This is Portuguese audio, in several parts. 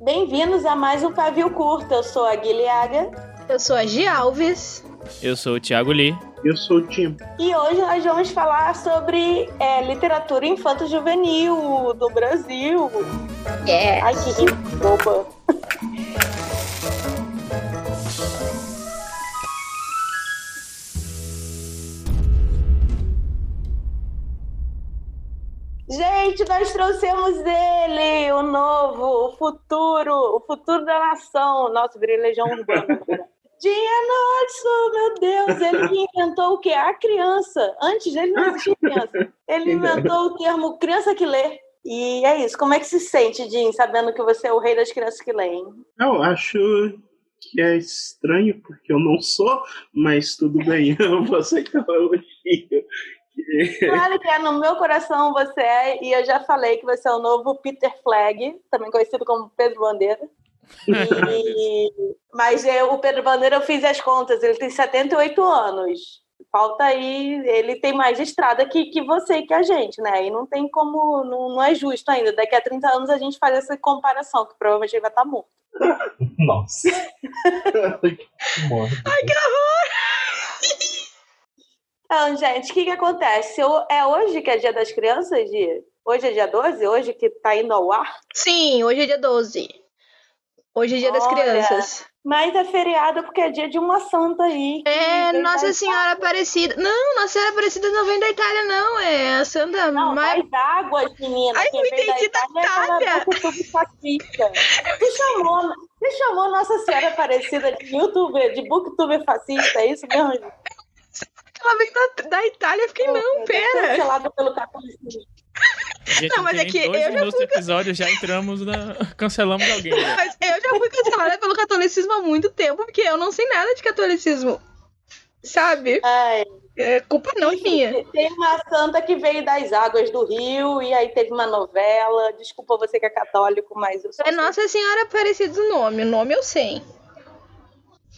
Bem-vindos a mais um Pavio Curto. Eu sou a Guilhaga. Eu sou a Gi Alves. Eu sou o Thiago Lee. Eu sou o Tim. E hoje nós vamos falar sobre é, literatura infanto-juvenil do Brasil. Yes. Ai, que boba. Gente, nós trouxemos ele, o novo, o futuro, o futuro da nação. Nossa, virei legião urbana agora. Dia Nosso, meu Deus, ele que inventou o quê? A criança. Antes dele não existia criança. Ele inventou o termo criança que lê. E é isso. Como é que se sente, Jim, sabendo que você é o rei das crianças que leem? Eu acho que é estranho, porque eu não sou, mas tudo bem, eu vou aceitar o elogio. Claro que é, no meu coração você é, e eu já falei que você é o novo Peter Flag, também conhecido como Pedro Bandeira. E- Mas é, o Pedro Bandeira, eu fiz as contas, ele tem 78 anos. Falta aí, ele tem mais estrada que, que você e que a gente, né? E não tem como, não, não é justo ainda. Daqui a 30 anos a gente faz essa comparação, que provavelmente ele vai estar morto. Nossa. Ai, que horror! Então, gente, o que, que acontece? Eu- é hoje que é dia das crianças, Gi? Hoje é dia 12? Hoje que tá indo ao ar? Sim, hoje é dia 12. Hoje é dia das Olha, crianças. Mas é feriado porque é dia de uma santa aí. que É, da Nossa. Senhora Aparecida. Não, Nossa Senhora Aparecida não vem da Itália, não. É a Santa Não, mais. das águas, menina. Ai, eu da entendi da Itália é. Tu chamou, tu chamou Nossa Senhora Aparecida de youtuber, de booktuber fascista, é isso mesmo? Gente? Ela vem da, da Itália. Eu fiquei, não, Tá pera. Cancelado pelo catolicismo. Gente, Não, mas é que eu já do episódio já entramos na. Cancelamos alguém. né? Mas eu já fui cancelada pelo catolicismo há muito tempo, porque eu não sei nada de catolicismo. Sabe? Ai, É culpa não minha. tem uma santa que veio das águas do Rio e aí teve uma novela. Desculpa você que é católico, mas eu sou. É Nossa Senhora Aparecida o nome. O nome eu sei.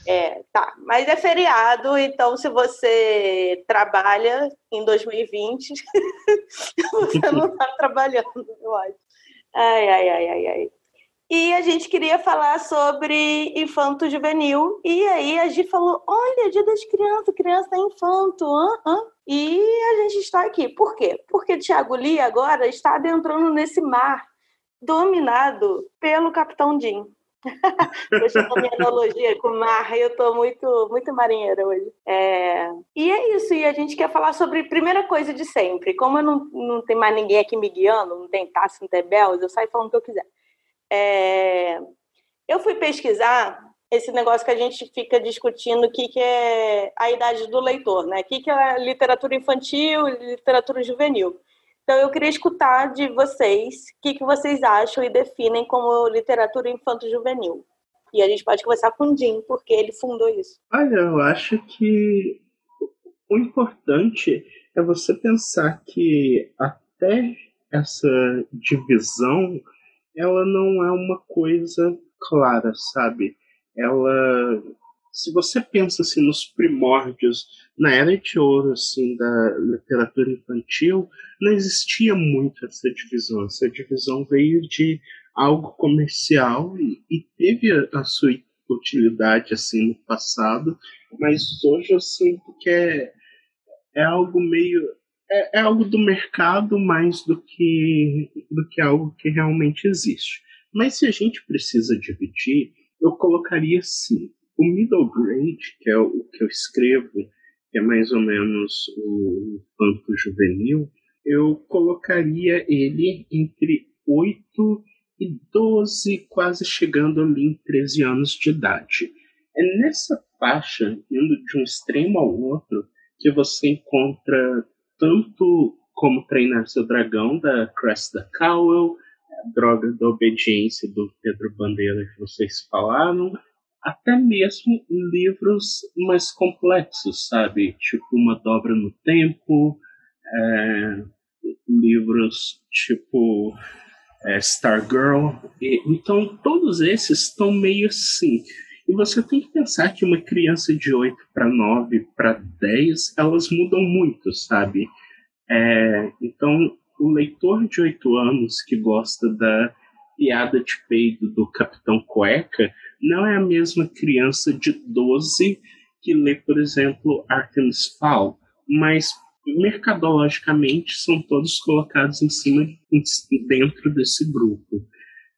É, tá. Mas é feriado, então se você trabalha em 2020, você não está trabalhando, eu acho. Ai, ai, ai, ai, ai. E a gente queria falar sobre infanto juvenil. E aí a Gi falou: olha, dia das crianças, criança é infanto. hã, hã? E a gente está aqui. Por quê? Porque Tiago Lee agora está adentrando nesse mar dominado pelo Capitão Jim. Deixa eu minha analogia com mar, eu tô muito, muito marinheira hoje. É, E é isso, e a gente quer falar sobre primeira coisa de sempre. Como eu não, não tem mais ninguém aqui me guiando, não tem Tassi, não tem Belos, eu saio falando o que eu quiser. É, Eu fui pesquisar esse negócio que a gente fica discutindo, o que, que é a idade do leitor, né? O que, que é literatura infantil literatura juvenil. Então, eu queria escutar de vocês o que, que vocês acham e definem como literatura infanto-juvenil. E a gente pode conversar com o Jim, porque ele fundou isso. Olha, eu acho que o importante é você pensar que até essa divisão ela não é uma coisa clara, sabe? Ela se você pensa assim nos primórdios, na era de ouro assim da literatura infantil, não existia muito essa divisão. Essa divisão veio de algo comercial e, e teve a, a sua utilidade assim no passado, mas hoje eu sinto que é, é algo meio é, é algo do mercado mais do que do que algo que realmente existe. Mas se a gente precisa dividir, eu colocaria assim o middle grade, que é o que eu escrevo, que é mais ou menos o infanto juvenil, eu colocaria ele entre 8 e 12, quase chegando ali em 13 anos de idade. É nessa faixa, indo de um extremo ao outro, que você encontra tanto como Treinar Seu Dragão, da Cressida Cowell, a Droga da Obediência, do Pedro Bandeira, que vocês falaram, até mesmo livros mais complexos, sabe? Tipo Uma Dobra no Tempo, é, livros tipo é, Stargirl. E, então, todos esses estão meio assim. E você tem que pensar que uma criança de 8 para 9 para 10, elas mudam muito, sabe? É, então, o leitor de oito anos que gosta da piada de peido do Capitão Cueca não é a mesma criança de 12 que lê, por exemplo, Artemis Fowl, mas mercadologicamente são todos colocados em cima dentro desse grupo.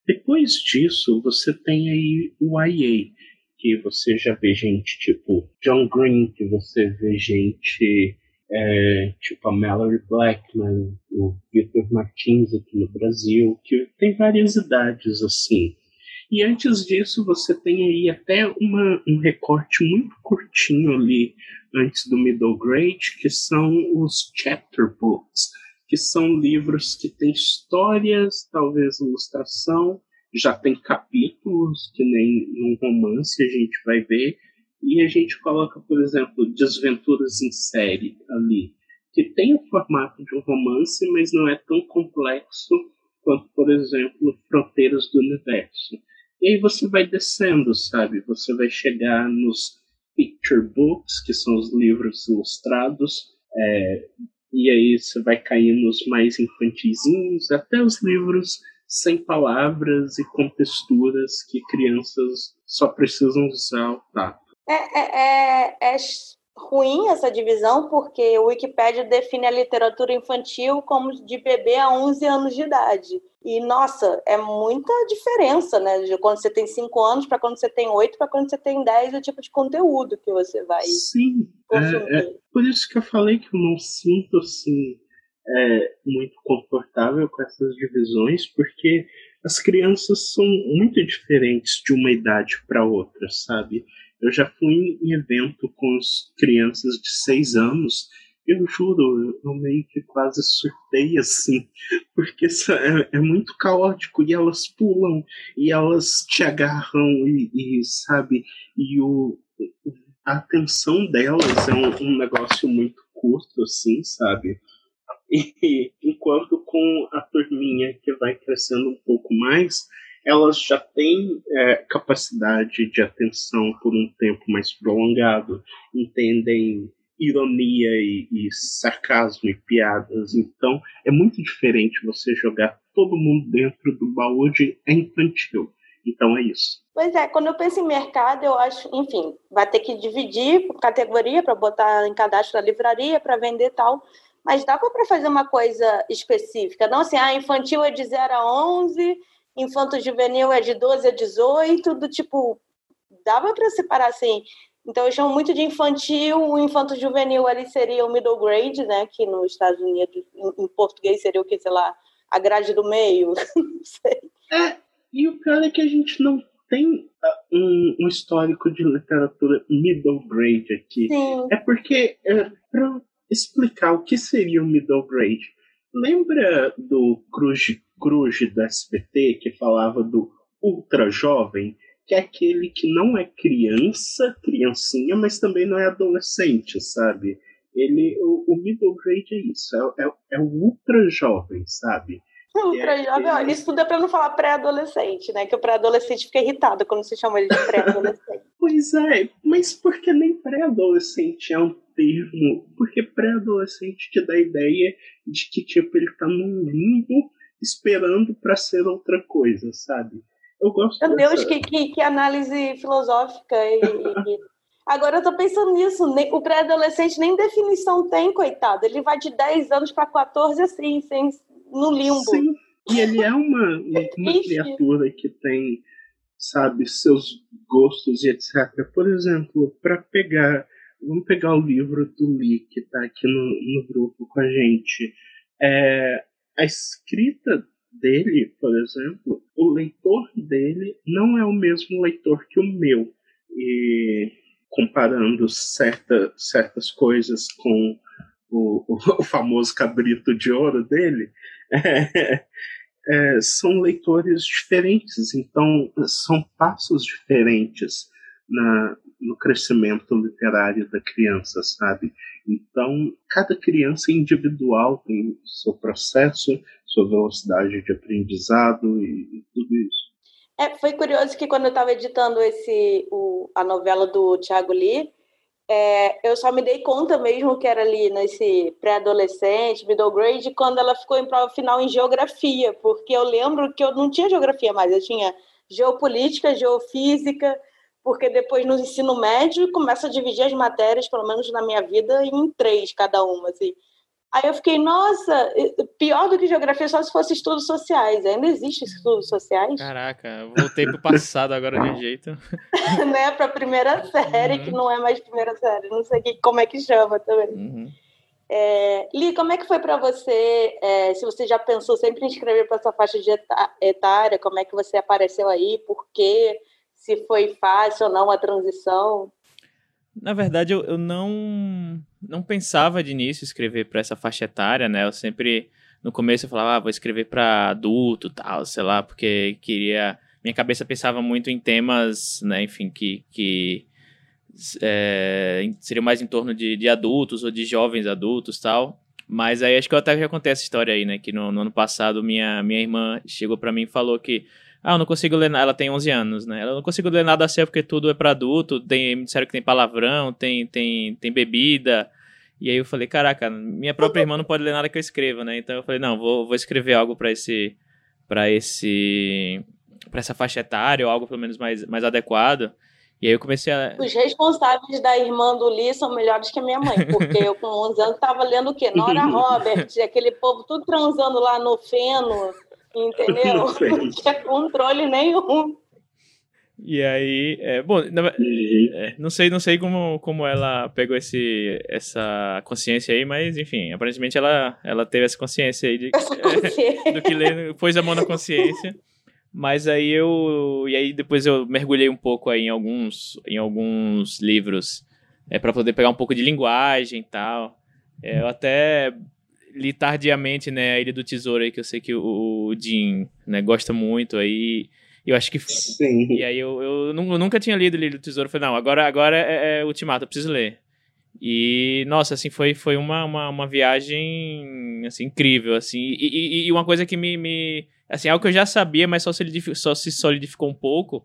Depois disso, você tem aí o YA, que você já vê gente tipo John Green, que você vê gente é, tipo a Mallory Blackman, o Victor Martins aqui no Brasil, que tem várias idades assim. E antes disso, você tem aí até uma, um recorte muito curtinho ali, antes do middle grade, que são os chapter books, que são livros que têm histórias, talvez ilustração, já tem capítulos, que nem num romance a gente vai ver, e a gente coloca, por exemplo, Desventuras em série ali, que tem o formato de um romance, mas não é tão complexo quanto, por exemplo, Fronteiras do Universo. E aí você vai descendo, sabe? Você vai chegar nos picture books, que são os livros ilustrados, é, e aí você vai cair nos mais infantizinhos, até os livros sem palavras e com texturas que crianças só precisam usar o tato. É, é, é, é ruim essa divisão, porque o Wikipedia define a literatura infantil como de bebê a 11 anos de idade. E, nossa, é muita diferença, né? De quando você tem 5 anos para quando você tem 8 para quando você tem 10, o tipo de conteúdo que você vai Sim, é, é, por isso que eu falei que eu não sinto, assim, é, muito confortável com essas divisões, porque as crianças são muito diferentes de uma idade para outra, sabe? Eu já fui em evento com as crianças de 6 anos eu juro, eu meio que quase surtei assim, porque é, é, muito caótico e elas pulam e elas te agarram e, e sabe, e o, a atenção delas é um, um negócio muito curto, assim, sabe? E enquanto com a turminha que vai crescendo um pouco mais, elas já têm é, capacidade de atenção por um tempo mais prolongado, entendem ironia e, e, sarcasmo e piadas. Então é muito diferente você jogar todo mundo dentro do baú de é infantil. Então é isso. Pois é, quando eu penso em mercado, eu acho, enfim, vai ter que dividir por categoria para botar em cadastro da livraria para vender tal. Mas dá para fazer uma coisa específica, não assim, ah, infantil é de 0 a 11, infanto juvenil é de 12 a 18, do tipo, dava para separar assim, então, eu chamo muito de infantil. O infanto juvenil ali seria o middle grade, né? Que nos Estados Unidos, em, português, seria o que, sei lá, a grade do meio. não sei. É, e o pior é que a gente não tem ah, um, um histórico de literatura middle grade aqui. Sim. É porque, é, para explicar o que seria o middle grade, lembra do Cruz, Cruz da SBT que falava do ultra jovem? que é aquele que não é criança, criancinha, mas também não é adolescente, sabe? Ele, o, o middle grade é isso, é, é, é o ultra jovem, sabe? Ultra é, jovem, ele... isso tudo é para não falar pré-adolescente, né? Que o pré-adolescente fica irritado quando você chama ele de pré-adolescente. pois é, mas por que nem pré-adolescente é um termo? Porque pré-adolescente te dá a ideia de que tipo ele tá num limbo esperando para ser outra coisa, sabe? Eu gosto Meu Deus, que, que, que, análise filosófica. E, e... Agora eu tô pensando nisso. o pré-adolescente nem definição tem, coitado. Ele vai de 10 anos para 14, assim, sem, no limbo. Sim, e ele é uma, uma criatura que tem, sabe, seus gostos e etc. Por exemplo, para pegar. Vamos pegar o livro do Lee, que está aqui no, no grupo com a gente. É, a escrita dele, por exemplo, o leitor dele não é o mesmo leitor que o meu. E comparando certa, certas coisas com o, o, famoso cabrito de ouro dele, é, é, são leitores diferentes, então são passos diferentes na, no crescimento literário da criança, sabe? Então, cada criança individual tem seu processo, sua velocidade de aprendizado e, e tudo isso. É, foi curioso que quando eu estava editando esse, o, a novela do Tiago Lee, É, eu só me dei conta mesmo que era ali nesse pré-adolescente, middle grade, quando ela ficou em prova final em geografia, porque eu lembro que eu não tinha geografia mais, eu tinha geopolítica, geofísica, porque depois no ensino médio começa a dividir as matérias, pelo menos na minha vida, em três cada uma, assim. Aí eu fiquei, nossa, pior do que geografia só se fosse estudos sociais. Ainda existe estudos sociais? Caraca, voltei pro passado agora de jeito. né, pra primeira série, uhum. que não é mais primeira série. Não sei como é que chama também. Uhum. É, Li, como é que foi para você? É, se você já pensou sempre em escrever para essa faixa de etária, como é que você apareceu aí? Por quê? Se foi fácil ou não a transição? Na verdade, eu, eu não, não pensava de início escrever para essa faixa etária, né? Eu sempre, no começo, eu falava, ah, vou escrever para adulto tal, sei lá, porque queria. Minha cabeça pensava muito em temas, né, enfim, que, que é, seriam mais em torno de, de adultos ou de jovens adultos tal. Mas aí acho que eu até já contei essa história aí, né? Que no, no ano passado minha, minha irmã chegou para mim e falou que ah, eu não consigo ler nada. Ela tem 11 anos, né? Ela não consigo ler nada assim porque tudo é para adulto. Tem, me disseram que tem palavrão, tem, tem, tem bebida. E aí eu falei, caraca, minha própria irmã não pode ler nada que eu escreva, né? Então eu falei, não, vou, vou escrever algo para esse para esse para essa faixa etária ou algo pelo menos mais, mais adequado. E aí eu comecei a. Os responsáveis da irmã do Lee são melhores que a minha mãe, porque eu com 11 anos estava lendo o quê? Nora Robert, aquele povo tudo transando lá no feno entendeu? Não tinha controle nenhum. E aí, é, bom, na, é, não sei, não sei como, como ela pegou esse, essa consciência aí, mas enfim, aparentemente ela, ela teve essa consciência aí de, do que ler, pôs a mão na consciência. Mas aí eu, e aí depois eu mergulhei um pouco aí em alguns, em alguns livros é, para poder pegar um pouco de linguagem e tal. É, eu até li tardiamente, né, a Ilha do Tesouro aí, que eu sei que o, o Jim, né, gosta muito aí. Eu acho que. Sim. E aí eu, eu, nunca tinha lido Ilha do Tesouro. Falei, não, agora, agora é, é Ultimato, eu preciso ler. E, nossa, assim, foi, foi uma, uma, uma viagem, assim, incrível, assim. E, e, e, uma coisa que me, me... Assim, algo que eu já sabia, mas só, solidificou, só se solidificou um pouco,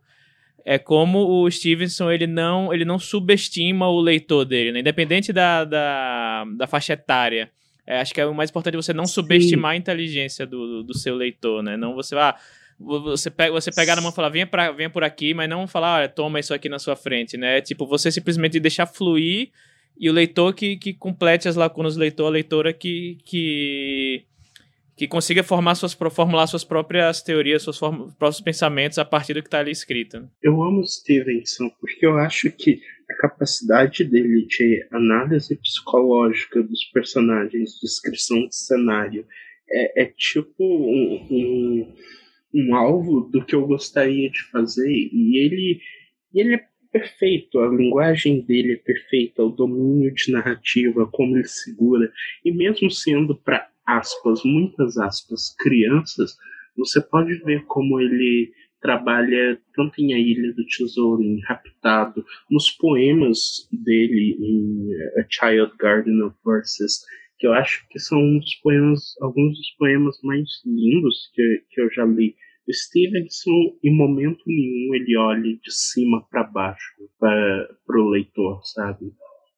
é como o Stevenson, ele não, ele não subestima o leitor dele, né? Independente da, da, da faixa etária. É, acho que é o mais importante você não Sim. subestimar a inteligência do, do seu leitor, né? Não você, ah, você pega, você pegar na mão e falar, venha, pra, venha por aqui, mas não falar, ah, toma isso aqui na sua frente, né? Tipo, você simplesmente deixar fluir e o leitor que, que complete as lacunas, o leitor, a leitora que, que, que consiga formar suas, formular suas próprias teorias, seus próprios pensamentos a partir do que está ali escrito. Né? Eu amo Stevenson, porque eu acho que a capacidade dele de análise psicológica dos personagens, descrição de cenário, é, é tipo um, um, um, alvo do que eu gostaria de fazer. E ele, ele é perfeito, a linguagem dele é perfeita, o domínio de narrativa, como ele segura. E mesmo sendo para aspas, muitas aspas, crianças, você pode ver como ele trabalha tanto em A Ilha do Tesouro, em Raptado, nos poemas dele em A Child Garden of Verses, que eu acho que são uns poemas, alguns dos poemas mais lindos que, que eu já li. O Stevenson, em momento nenhum, ele olha de cima para baixo para o leitor, sabe?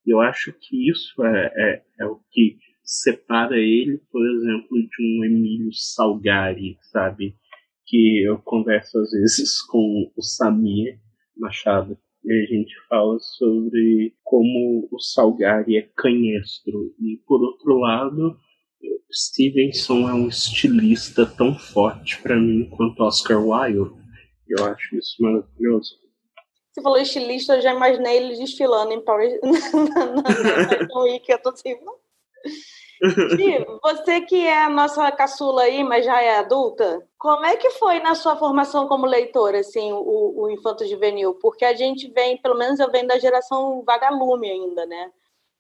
Eu acho que isso é, é, é o que separa ele, por exemplo, de um Emílio Salgari, sabe? Que eu converso às vezes com o Samir Machado e a gente fala sobre como o Salgari é canhestro e por outro lado Stevenson é um estilista tão forte para mim quanto Oscar Wilde eu acho isso maravilhoso você falou estilista, eu já imaginei ele desfilando em Paris na, na Week, eu tô assim, Você que é a nossa caçula aí, mas já é adulta, como é que foi na sua formação como leitora, assim, o, o infanto juvenil? Porque a gente vem, pelo menos eu venho da geração vagalume ainda, né?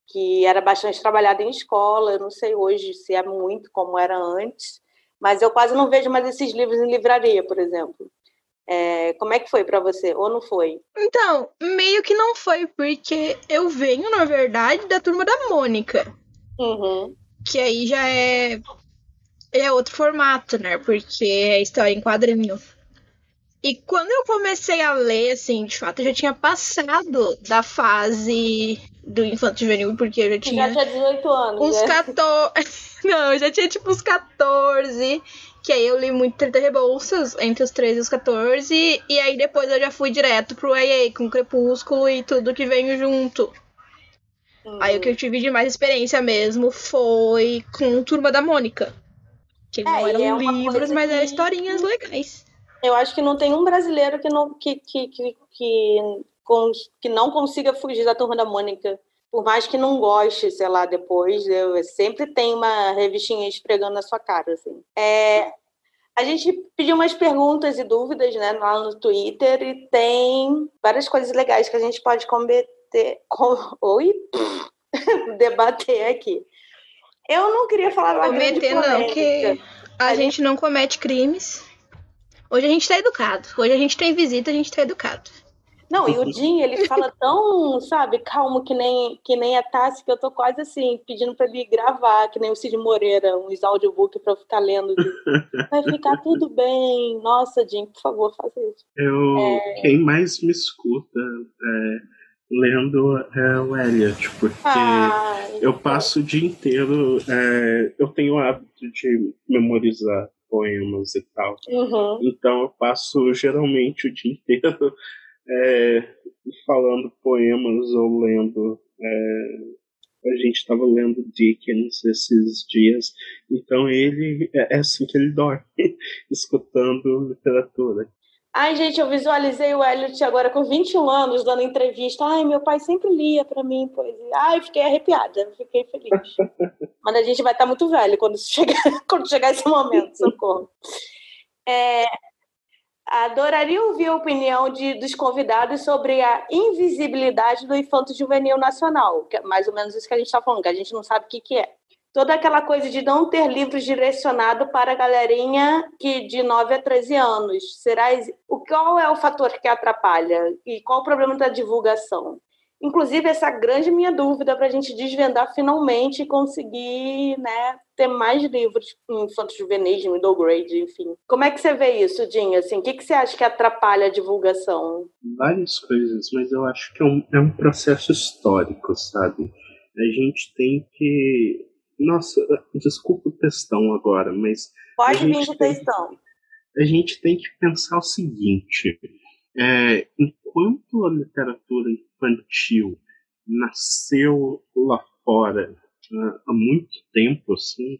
Que era bastante trabalhada em escola, eu não sei hoje se é muito como era antes, mas eu quase não vejo mais esses livros em livraria, por exemplo. É, como é que foi para você? Ou não foi? Então, meio que não foi, porque eu venho, na verdade, da turma da Mônica. Uhum que aí já é é outro formato, né? Porque é história em quadrinho. E quando eu comecei a ler, assim, de fato, eu já tinha passado da fase do Infanto Juvenil, porque eu já tinha. Já tinha 18 anos. Uns né? 14. Não, eu já tinha tipo uns 14. Que aí eu li muito 30 Rebouças entre os 13 e os 14. E aí depois eu já fui direto pro AA com Crepúsculo e tudo que veio junto. Hum. Aí o que eu tive de mais experiência mesmo foi com Turma da Mônica. Que não É, e eram é livros, mas eram que- historinhas legais. Eu acho que não tem um brasileiro que não, que, que, que, que, que não consiga fugir da Turma da Mônica. Por mais que não goste, sei lá, depois, eu, sempre tem uma revistinha esfregando na sua cara, assim. É, a gente pediu umas perguntas e dúvidas, né, lá no Twitter, e tem várias coisas legais que a gente pode combater, com, oi? debater aqui. Eu não queria falar da Cometer não, que a A gente não comete crimes. Hoje a gente tá educado. Hoje a gente tem visita, a gente tá educado. Não, e o Jim, ele fala tão, sabe, calmo que nem, que nem a Tassi, que eu tô quase assim, pedindo pra ele gravar, que nem o Cid Moreira, uns audiobook pra eu ficar lendo. Vai ficar tudo bem. Nossa, Jim, por favor, faça isso. Eu, É. Quem mais me escuta é, lendo é o Elliot, porque Ai, eu passo o dia inteiro. é, eu tenho o hábito de memorizar poemas e tal. uhum. Então eu passo geralmente o dia inteiro é, falando poemas ou lendo. é, a gente estava lendo Dickens esses dias, então ele é é assim que ele dorme, escutando literatura. Ai, gente, eu visualizei o Elliot agora com 21 anos dando entrevista. Ai, meu pai sempre lia pra mim poesia. Ai, fiquei arrepiada, fiquei feliz. Mas a gente vai estar muito velho quando chegar, quando chegar esse momento, socorro. É, adoraria ouvir a opinião de, dos convidados sobre a invisibilidade do infanto juvenil nacional, que é mais ou menos isso que a gente está falando, que a gente não sabe o que, que é. Toda aquela coisa de não ter livros direcionado para a galerinha que de 9 a 13 anos. Será o qual é o fator que atrapalha e qual o problema da divulgação? Inclusive, essa grande minha dúvida para a gente desvendar finalmente e conseguir né, ter mais livros infantos juvenis, middle grade, enfim. Como é que você vê isso, Dinho? Assim, o que, que você acha que atrapalha a divulgação? várias coisas, mas eu acho que é um, é um processo histórico, sabe? A gente tem que. Nossa, desculpa o textão agora, mas Pode vir tem- textão. a gente tem que pensar o seguinte: é, enquanto a literatura infantil nasceu lá fora ah, há muito tempo, assim,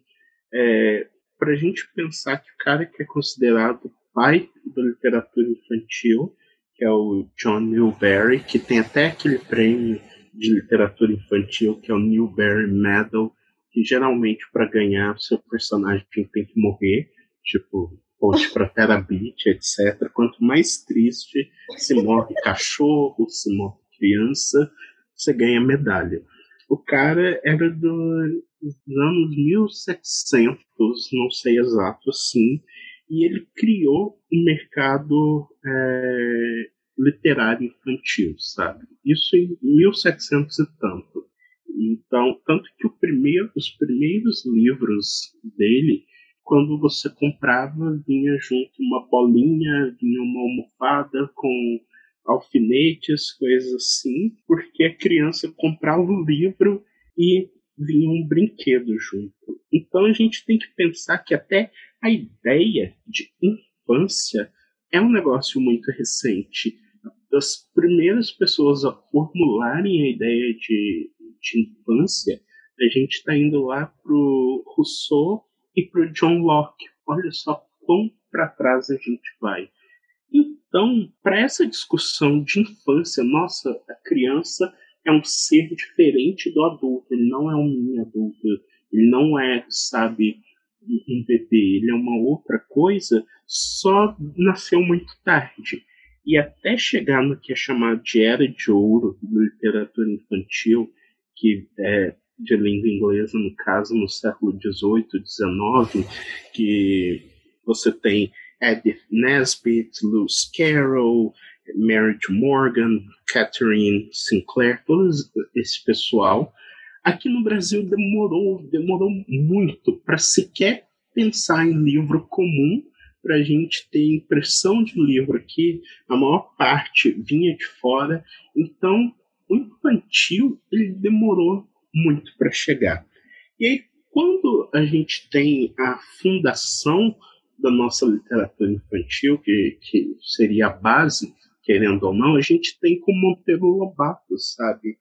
para a gente pensar que o cara que é considerado pai da literatura infantil, que é o John Newbery, que tem até aquele prêmio de literatura infantil, que é o Newbery Medal, que geralmente para ganhar seu personagem tem que morrer, tipo Ponte para Terra Beach, etc. Quanto mais triste se morre cachorro, se morre criança, você ganha medalha. O cara era do- dos anos 1700, não sei exato assim, e ele criou um mercado é, literário infantil, sabe? Isso em 1700 e tanto. Então, tanto que primeiro, os primeiros livros dele, quando você comprava, vinha junto uma bolinha, vinha uma almofada com alfinetes, coisas assim, porque a criança comprava o livro e vinha um brinquedo junto. Então a gente tem que pensar que até a ideia de infância é um negócio muito recente. As primeiras pessoas a formularem a ideia de, de infância, a gente está indo lá pro Rousseau e pro John Locke. Olha só quão para trás a gente vai. Então, para essa discussão de infância, nossa, a criança é um ser diferente do adulto, ele não é um mini adulto, ele não é, sabe, um bebê, ele é uma outra coisa, só nasceu muito tarde. E até chegar no que é chamado de Era de Ouro da literatura infantil, que é de língua inglesa, no caso, no século XVIII, XIX, que você tem Edith Nesbit, Lewis Carroll, Mary Morgan, Catherine Sinclair, todo esse pessoal. Aqui no Brasil demorou, demorou muito para sequer pensar em livro comum, para a gente ter impressão de livro aqui, a maior parte vinha de fora. Então, o infantil ele demorou muito para chegar. E aí, quando a gente tem a fundação da nossa literatura infantil, que, que seria a base, querendo ou não, a gente tem com Monteiro Lobato, sabe?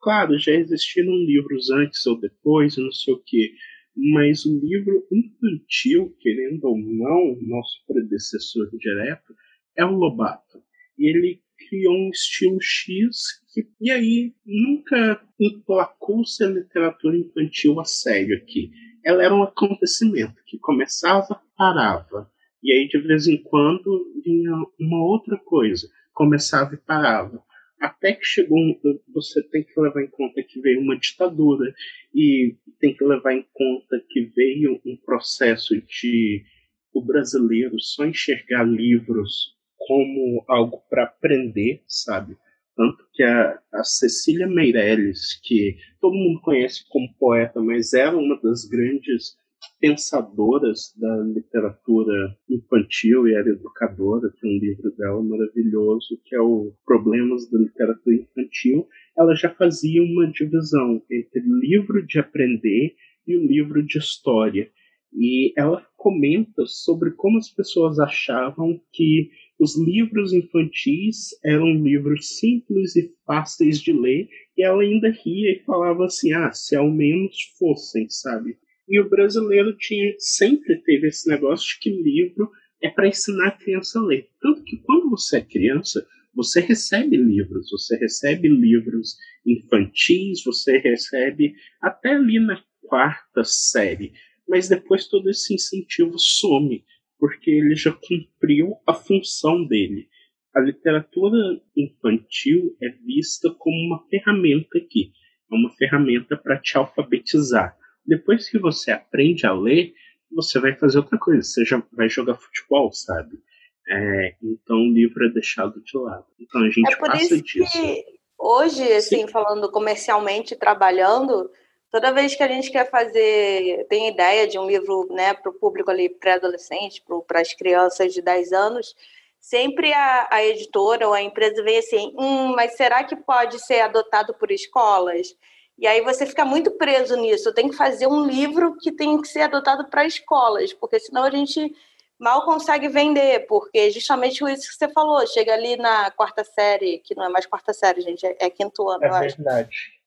Claro, já existiram livros antes ou depois, não sei o quê, mas o livro infantil, querendo ou não, nosso predecessor direto, é o Lobato. E ele criou um estilo X e aí, nunca emplacou-se a literatura infantil a sério aqui. Ela era um acontecimento que começava, parava. E aí, de vez em quando, vinha uma outra coisa. Começava e parava até que chegou um, você tem que levar em conta que veio uma ditadura e tem que levar em conta que veio um processo de o brasileiro só enxergar livros como algo para aprender, sabe? Tanto que a, a Cecília Meirelles, que todo mundo conhece como poeta, mas era uma das grandes pensadoras da literatura infantil e era educadora, tem um livro dela maravilhoso que é o Problemas da Literatura Infantil. Ela já fazia uma divisão entre livro de aprender e o livro de história. E ela comenta sobre como as pessoas achavam que os livros infantis eram livros simples e fáceis de ler, e ela ainda ria e falava assim: ah, se ao menos fossem, sabe? E o brasileiro tinha, sempre teve esse negócio de que livro é para ensinar a criança a ler. Tanto que quando você é criança, você recebe livros, você recebe livros infantis, você recebe até ali na quarta série, mas depois todo esse incentivo some, porque ele já cumpriu a função dele. A literatura infantil é vista como uma ferramenta aqui, é uma ferramenta para te alfabetizar depois que você aprende a ler, você vai fazer outra coisa. Você já vai jogar futebol, sabe? É, então o livro é deixado de lado. Então a gente é por passa isso disso. Que hoje, assim, Sim. falando comercialmente, trabalhando, toda vez que a gente quer fazer, tem ideia de um livro né, para o público ali pré-adolescente, para as crianças de 10 anos, sempre a, a, editora ou a empresa vem assim, hum, mas será que pode ser adotado por escolas? E aí você fica muito preso nisso. Tem que fazer um livro que tem que ser adotado para escolas, porque senão a gente mal consegue vender, porque justamente isso que você falou, chega ali na quarta série, que não é mais quarta série, gente, é, é quinto ano, é eu acho.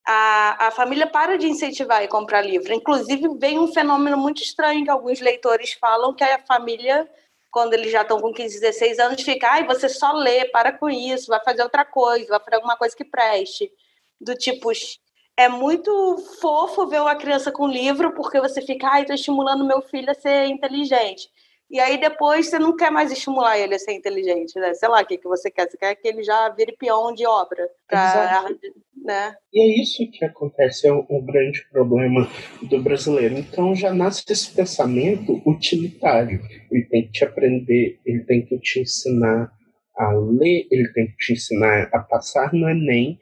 A, a família para de incentivar e comprar livro. Inclusive, vem um fenômeno muito estranho que alguns leitores falam, que a família, quando eles já estão com 15, 16 anos, fica, ai, você só lê, para com isso, vai fazer outra coisa, vai fazer alguma coisa que preste. Do tipo, é muito fofo ver uma criança com livro, porque você fica, ai, estou estimulando meu filho a ser inteligente. E aí depois você não quer mais estimular ele a ser inteligente, né? Sei lá o que, que você quer. Você quer que ele já vire peão de obra. Pra, né? E é isso que acontece, é o, o grande problema do brasileiro. Então já nasce esse pensamento utilitário. Ele tem que te aprender, ele tem que te ensinar a ler, ele tem que te ensinar a passar no Enem,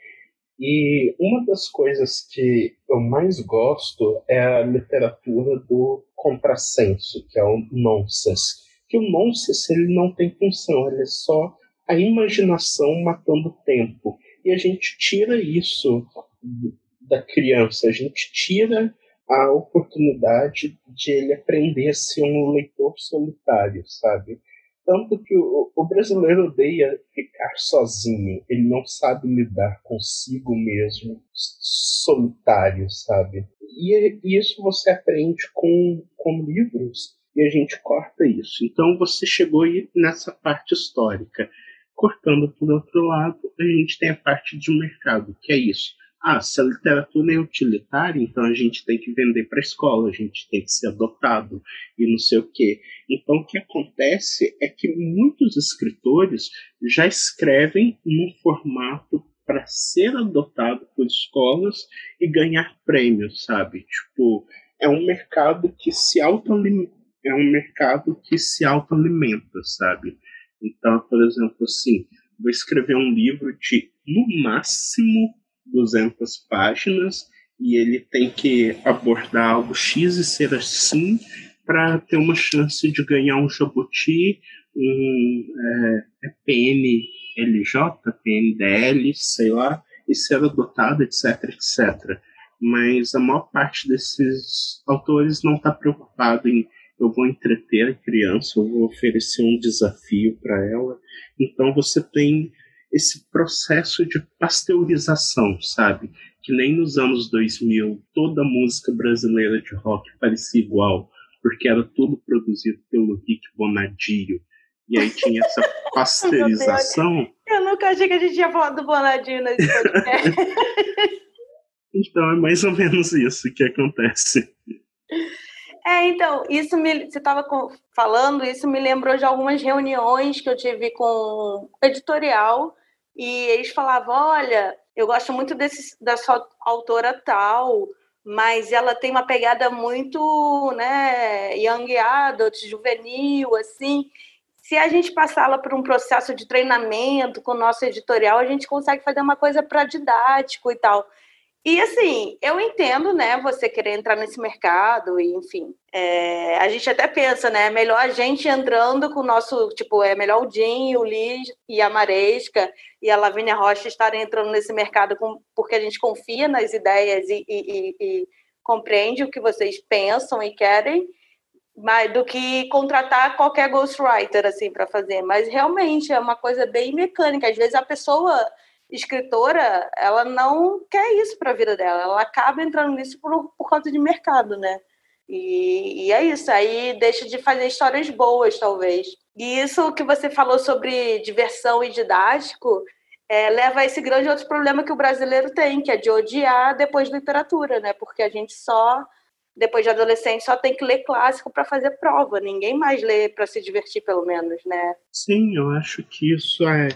e uma das coisas que eu mais gosto é a literatura do contrassenso, que é o nonsense. Que o nonsense ele não tem função, ele é só a imaginação matando o tempo. E a gente tira isso da criança, a gente tira a oportunidade de ele aprender a ser um leitor solitário, sabe? Tanto que o, o brasileiro odeia ficar sozinho, ele não sabe lidar consigo mesmo, solitário, sabe? E, e isso você aprende com, com livros e a gente corta isso. Então você chegou nessa parte histórica. Cortando por outro lado, a gente tem a parte de mercado, que é isso ah, se a literatura é utilitária, então a gente tem que vender para a escola, a gente tem que ser adotado e não sei o quê. Então o que acontece é que muitos escritores já escrevem num formato para ser adotado por escolas e ganhar prêmios, sabe? Tipo, é um mercado que se é um mercado que se autoalimenta, sabe? Então, por exemplo, assim, vou escrever um livro de no máximo 200 páginas e ele tem que abordar algo X e ser assim para ter uma chance de ganhar um Jabuti, um é, é PNLJ, PNDL, sei lá, e ser adotado, etc, etc. Mas a maior parte desses autores não está preocupado em eu vou entreter a criança, eu vou oferecer um desafio para ela. Então você tem esse processo de pasteurização, sabe? Que nem nos anos 2000 toda música brasileira de rock parecia igual, porque era tudo produzido pelo Rick Bonadio. E aí tinha essa pasteurização. eu nunca achei que a gente ia falar do Bonadio nesse podcast. então é mais ou menos isso que acontece. É, então, isso me, você estava falando, isso me lembrou de algumas reuniões que eu tive com editorial e eles falavam, olha, eu gosto muito desse, da sua autora tal, mas ela tem uma pegada muito, né, young adult, juvenil, assim. Se a gente passá-la por um processo de treinamento com o nosso editorial, a gente consegue fazer uma coisa para didático e tal. E assim, eu entendo, né, você querer entrar nesse mercado, e enfim. É, a gente até pensa, né, é melhor a gente entrando com o nosso, tipo, é melhor o Jim, o Liz e a Maresca e a Lavínia Rocha estarem entrando nesse mercado com, porque a gente confia nas ideias e, e, e, e compreende o que vocês pensam e querem, mais do que contratar qualquer ghostwriter assim para fazer. Mas realmente é uma coisa bem mecânica. Às vezes a pessoa escritora, ela não quer isso para a vida dela, ela acaba entrando nisso por, por conta de mercado, né? E, e, é isso, aí deixa de fazer histórias boas, talvez. E isso que você falou sobre diversão e didático é, leva a esse grande outro problema que o brasileiro tem, que é de odiar depois de literatura, né? Porque a gente só, depois de adolescente, só tem que ler clássico para fazer prova, ninguém mais lê para se divertir, pelo menos, né? Sim, eu acho que isso é,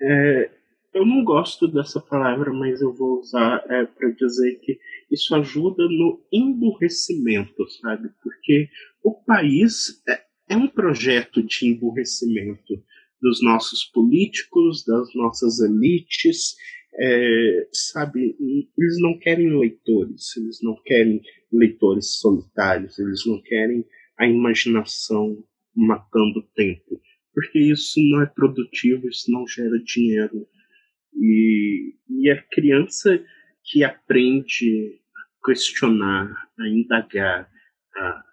é eu não gosto dessa palavra, mas eu vou usar é, para dizer que isso ajuda no emburrecimento, sabe? Porque o país é, é um projeto de emburrecimento dos nossos políticos, das nossas elites, é, sabe? Eles não querem leitores, eles não querem leitores solitários, eles não querem a imaginação matando o tempo, porque isso não é produtivo, isso não gera dinheiro e, e a criança que aprende a questionar, a indagar, a,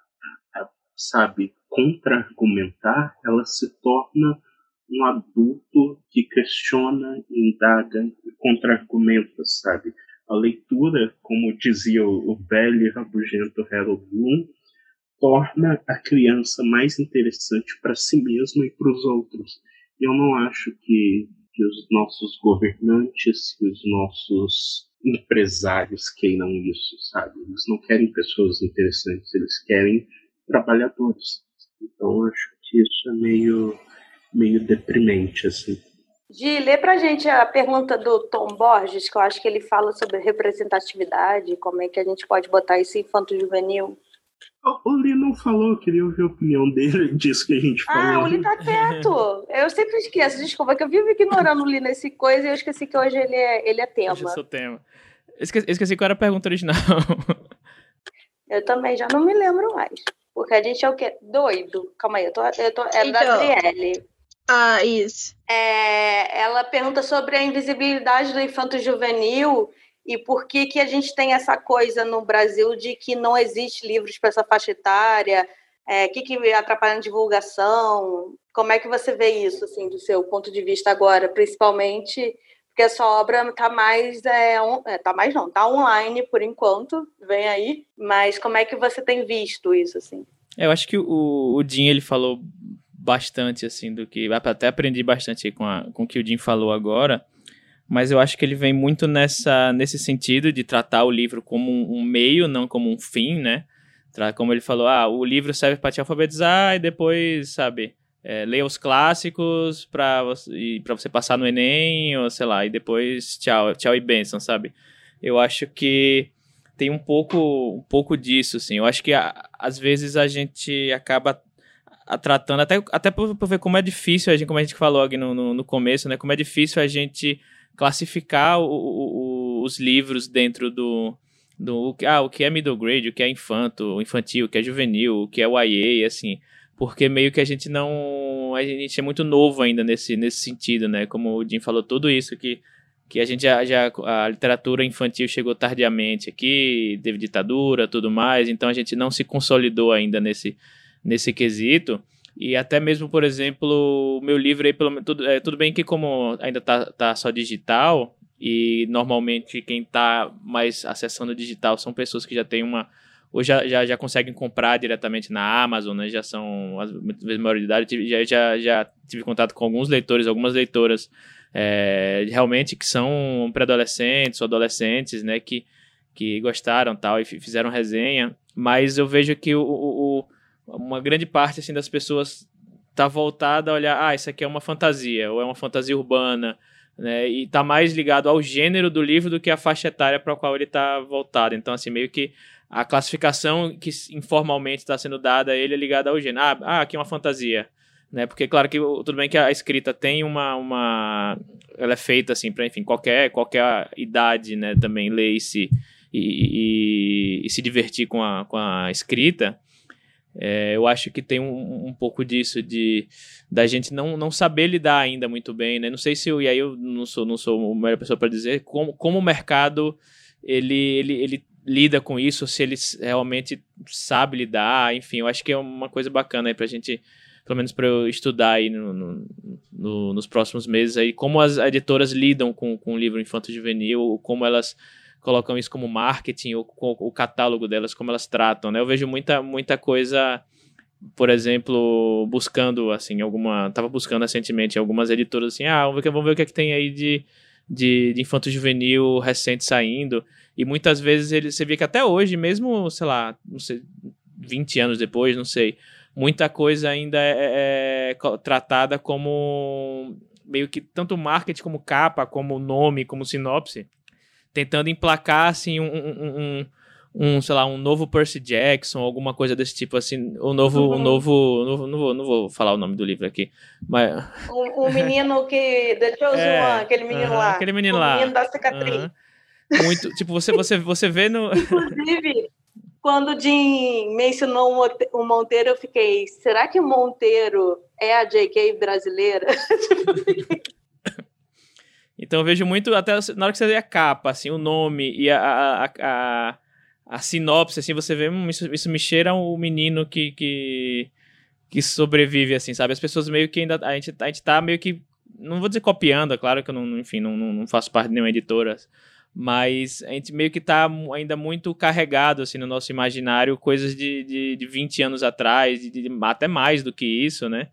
a, sabe, contra-argumentar, ela se torna um adulto que questiona, indaga e contra-argumenta, sabe? A leitura, como dizia o, o velho rabugento Harold Bloom, torna a criança mais interessante para si mesma e para os outros. Eu não acho que que os nossos governantes, que os nossos empresários queiram isso, sabe? Eles não querem pessoas interessantes, eles querem trabalhadores. Então acho que isso é meio, meio deprimente, assim. Gi, lê pra gente a pergunta do Tom Borges, que eu acho que ele fala sobre representatividade, como é que a gente pode botar isso infanto-juvenil. O Lee não falou, eu queria ouvir a opinião dele disso que a gente falou. Ah, o Lee tá quieto. Eu sempre esqueço, desculpa, que eu vivo ignorando o Lee nesse coisa e eu esqueci que hoje ele é, ele é tema. Hoje eu sou tema. Esqueci, esqueci qual era a pergunta original. Eu também já não me lembro mais. Porque a gente é o quê? Doido. Calma aí, eu tô. Eu tô é então, da Adriele. Ah, isso. É, ela pergunta sobre a invisibilidade do infanto juvenil e por que, que a gente tem essa coisa no Brasil de que não existe livros para essa faixa etária, é, o que, que atrapalha a divulgação, como é que você vê isso, assim, do seu ponto de vista agora, principalmente porque a sua obra está mais, é, on, é, tá mais não, está online por enquanto, vem aí, mas como é que você tem visto isso, assim? É, eu acho que o, o Jim, ele falou bastante, assim, do que, até aprendi bastante com, a, com o que o Jim falou agora, mas eu acho que ele vem muito nessa, nesse sentido de tratar o livro como um, meio, não como um fim, né? Como ele falou, ah, o livro serve para te alfabetizar e depois, sabe, é, ler os clássicos para você, você passar no Enem, ou sei lá, e depois tchau, tchau e benção, sabe? Eu acho que tem um pouco, um pouco disso, assim. Eu acho que a, às vezes a gente acaba a, tratando, até, até por, ver como é difícil, a gente, como a gente falou aqui no, no, no começo, né? Como é difícil a gente classificar o, o, os livros dentro do, do ah, o que é middle grade, o que é infanto, infantil, o que é juvenil, o que é YA, assim, porque meio que a gente não a gente é muito novo ainda nesse, nesse sentido, né? Como o Jim falou, tudo isso que que a gente já, já a literatura infantil chegou tardiamente aqui, teve ditadura, tudo mais, então a gente não se consolidou ainda nesse nesse quesito. E até mesmo, por exemplo, o meu livro aí, pelo, tudo, é, tudo bem que como ainda tá, tá só digital, e normalmente quem está mais acessando digital são pessoas que já têm uma ou já, já, já conseguem comprar diretamente na Amazon, né? Já são, às vezes, maior de idade. Já, já, já tive contato com alguns leitores, algumas leitoras é, realmente que são pré-adolescentes ou adolescentes, né? Que, que gostaram tal e fizeram resenha. Mas eu vejo que o, o, o uma grande parte assim, das pessoas está voltada a olhar, ah, isso aqui é uma fantasia, ou é uma fantasia urbana, né? E está mais ligado ao gênero do livro do que à faixa etária para a qual ele está voltado. Então, assim, meio que a classificação que informalmente está sendo dada a ele é ligada ao gênero. Ah, ah, aqui é uma fantasia. Né? Porque, claro que tudo bem que a escrita tem uma. uma ela é feita assim para, enfim, qualquer, qualquer idade né, também ler e se, e, e, e se divertir com a, com a escrita. É, eu acho que tem um, um, pouco disso de da gente não, não saber lidar ainda muito bem, né? Não sei se eu, e aí eu não sou não sou a melhor pessoa para dizer como, como o mercado ele, ele, ele lida com isso, se ele realmente sabe lidar, enfim, eu acho que é uma coisa bacana aí pra gente, pelo menos para eu estudar aí no, no, no, nos próximos meses aí, como as editoras lidam com, com o livro infanto-juvenil, como elas colocam isso como marketing, ou com o catálogo delas, como elas tratam, né? Eu vejo muita, muita coisa, por exemplo, buscando, assim, alguma... Tava buscando recentemente algumas editoras, assim, ah, vamos ver, vamos ver o que é que tem aí de, de, de infanto-juvenil recente saindo. E muitas vezes ele, você vê que até hoje, mesmo, sei lá, não sei, 20 anos depois, não sei, muita coisa ainda é, é, é tratada como meio que tanto marketing como capa, como nome, como sinopse, tentando emplacar assim um, um, um, um, sei lá, um novo Percy Jackson, alguma coisa desse tipo assim, o novo, uhum. um novo, novo, não vou, não vou falar o nome do livro aqui, mas um, um menino que The Chosen é, One, aquele menino lá, aquele menino o lá, menino da cicatriz. Muito, tipo, você, você, você vê no. Inclusive, quando o Jim mencionou o Monteiro, eu fiquei, será que o Monteiro é a JK brasileira? então eu vejo muito, até na hora que você vê a capa, assim, o nome e a, a, a, a sinopse, assim, você vê, hum, isso, isso me cheira o menino que, que, que sobrevive, assim, sabe? As pessoas meio que ainda, a gente, a gente tá meio que, não vou dizer copiando, é claro que eu não, enfim, não, não faço parte de nenhuma editora, mas a gente meio que está ainda muito carregado assim no nosso imaginário coisas de, de, de 20 anos atrás, de, de, até mais do que isso, né?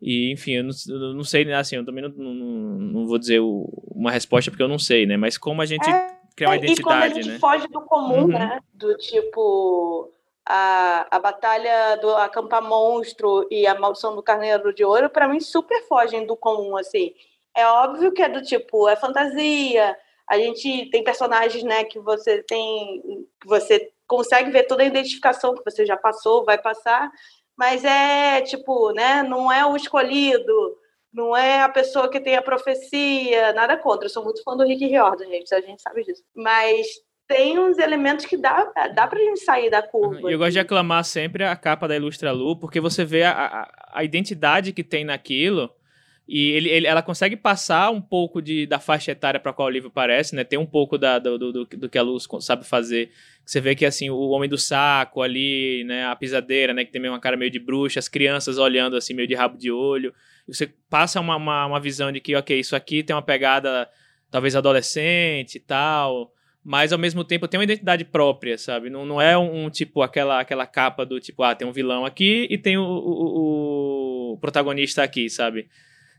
E, enfim, eu não, eu não sei, né, assim, eu também não, não, não vou dizer o, uma resposta porque eu não sei, né? Mas como a gente é, cria uma identidade, e quando a gente né? foge do comum, uhum. né? Do tipo, a, a batalha do acampar monstro e a maldição do carneiro de ouro, para mim, super fogem do comum, assim. É óbvio que é do tipo, é fantasia, a gente tem personagens, né, que você tem, que você consegue ver toda a identificação que você já passou, vai passar, mas é tipo, né, não é o escolhido, não é a pessoa que tem a profecia, nada contra. Eu sou muito fã do Rick Riordan, gente, a gente sabe disso. Mas tem uns elementos que dá, dá pra gente sair da curva. E eu gosto de aclamar sempre a capa da Ilustra Lu, porque você vê a, a, a identidade que tem naquilo e ele, ele, ela consegue passar um pouco de, da faixa etária para qual o livro parece, né? Tem um pouco da, do, do, do, que a Luz sabe fazer. Você vê que, assim, o Homem do Saco ali, né? A pisadeira, né? Que tem uma cara meio de bruxa, as crianças olhando, assim, meio de rabo de olho. Você passa uma, uma, uma visão de que, ok, isso aqui tem uma pegada talvez adolescente e tal mas ao mesmo tempo tem uma identidade própria, sabe? Não, não é um, um, tipo aquela aquela capa do tipo, ah, tem um vilão aqui e tem o, o, o protagonista aqui, sabe?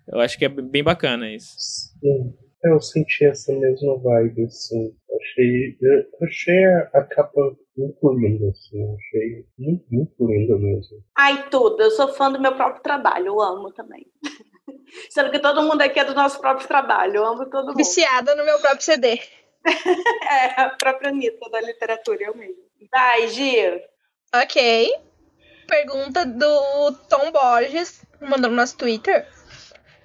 Eu acho que é bem bacana isso. Sim. Eu senti essa mesma vibe, assim. Achei, achei a capa muito linda, assim. Achei muito, muito linda mesmo. Ai, tudo. Eu sou fã do meu próprio trabalho. Eu amo também. Sendo que todo mundo aqui é do nosso próprio trabalho. Eu amo todo mundo. Viciada no meu próprio CD. é, a própria Anitta da literatura, eu mesmo. Vai, Gi. Ok. Pergunta do Tom Borges, mandou no nosso Twitter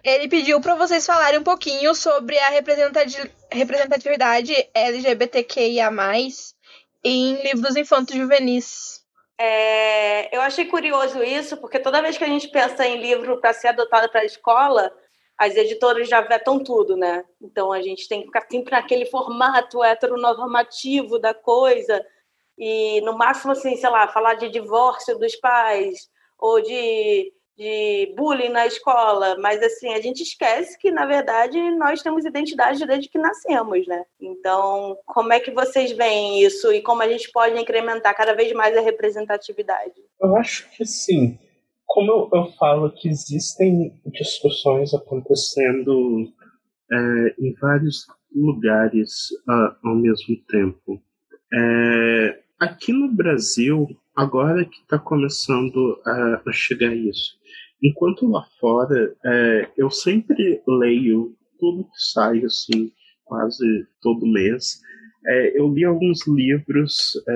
ele pediu para vocês falarem um pouquinho sobre a representatividade LGBTQIA+, em livros infantos juvenis. É, eu achei curioso isso, porque toda vez que a gente pensa em livro para ser adotado para a escola, as editoras já vetam tudo, né? Então a gente tem que ficar sempre naquele formato heteronormativo da coisa e no máximo assim, sei lá, falar de divórcio dos pais ou de, de bullying na escola, mas assim, a gente esquece que na verdade nós temos identidade desde que nascemos, né? Então, como é que vocês veem isso e como a gente pode incrementar cada vez mais a representatividade? Eu acho que sim como eu, eu falo que existem discussões acontecendo é, em vários lugares ao mesmo tempo. É, aqui no Brasil, agora que está começando a, chegar isso. Enquanto lá fora, é, eu sempre leio tudo que sai, assim, quase todo mês. É, eu li alguns livros é,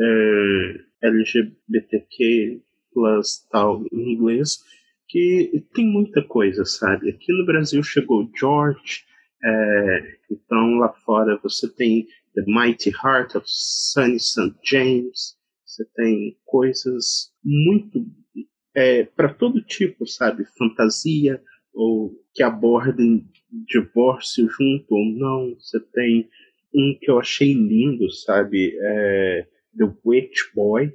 é, LGBTQ plus tal em inglês, que tem muita coisa, sabe? Aqui no Brasil chegou George, é, então lá fora você tem The Mighty Heart of Sunny St. James, você tem coisas muito é, para todo tipo, sabe? Fantasia ou que abordem divórcio junto ou não. Você tem um que eu achei lindo, sabe? É, The Witch Boy,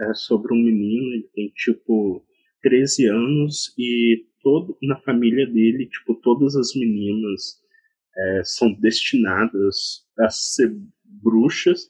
é sobre um menino, ele tem tipo 13 anos e todo na família dele, tipo, todas as meninas é, são destinadas a ser bruxas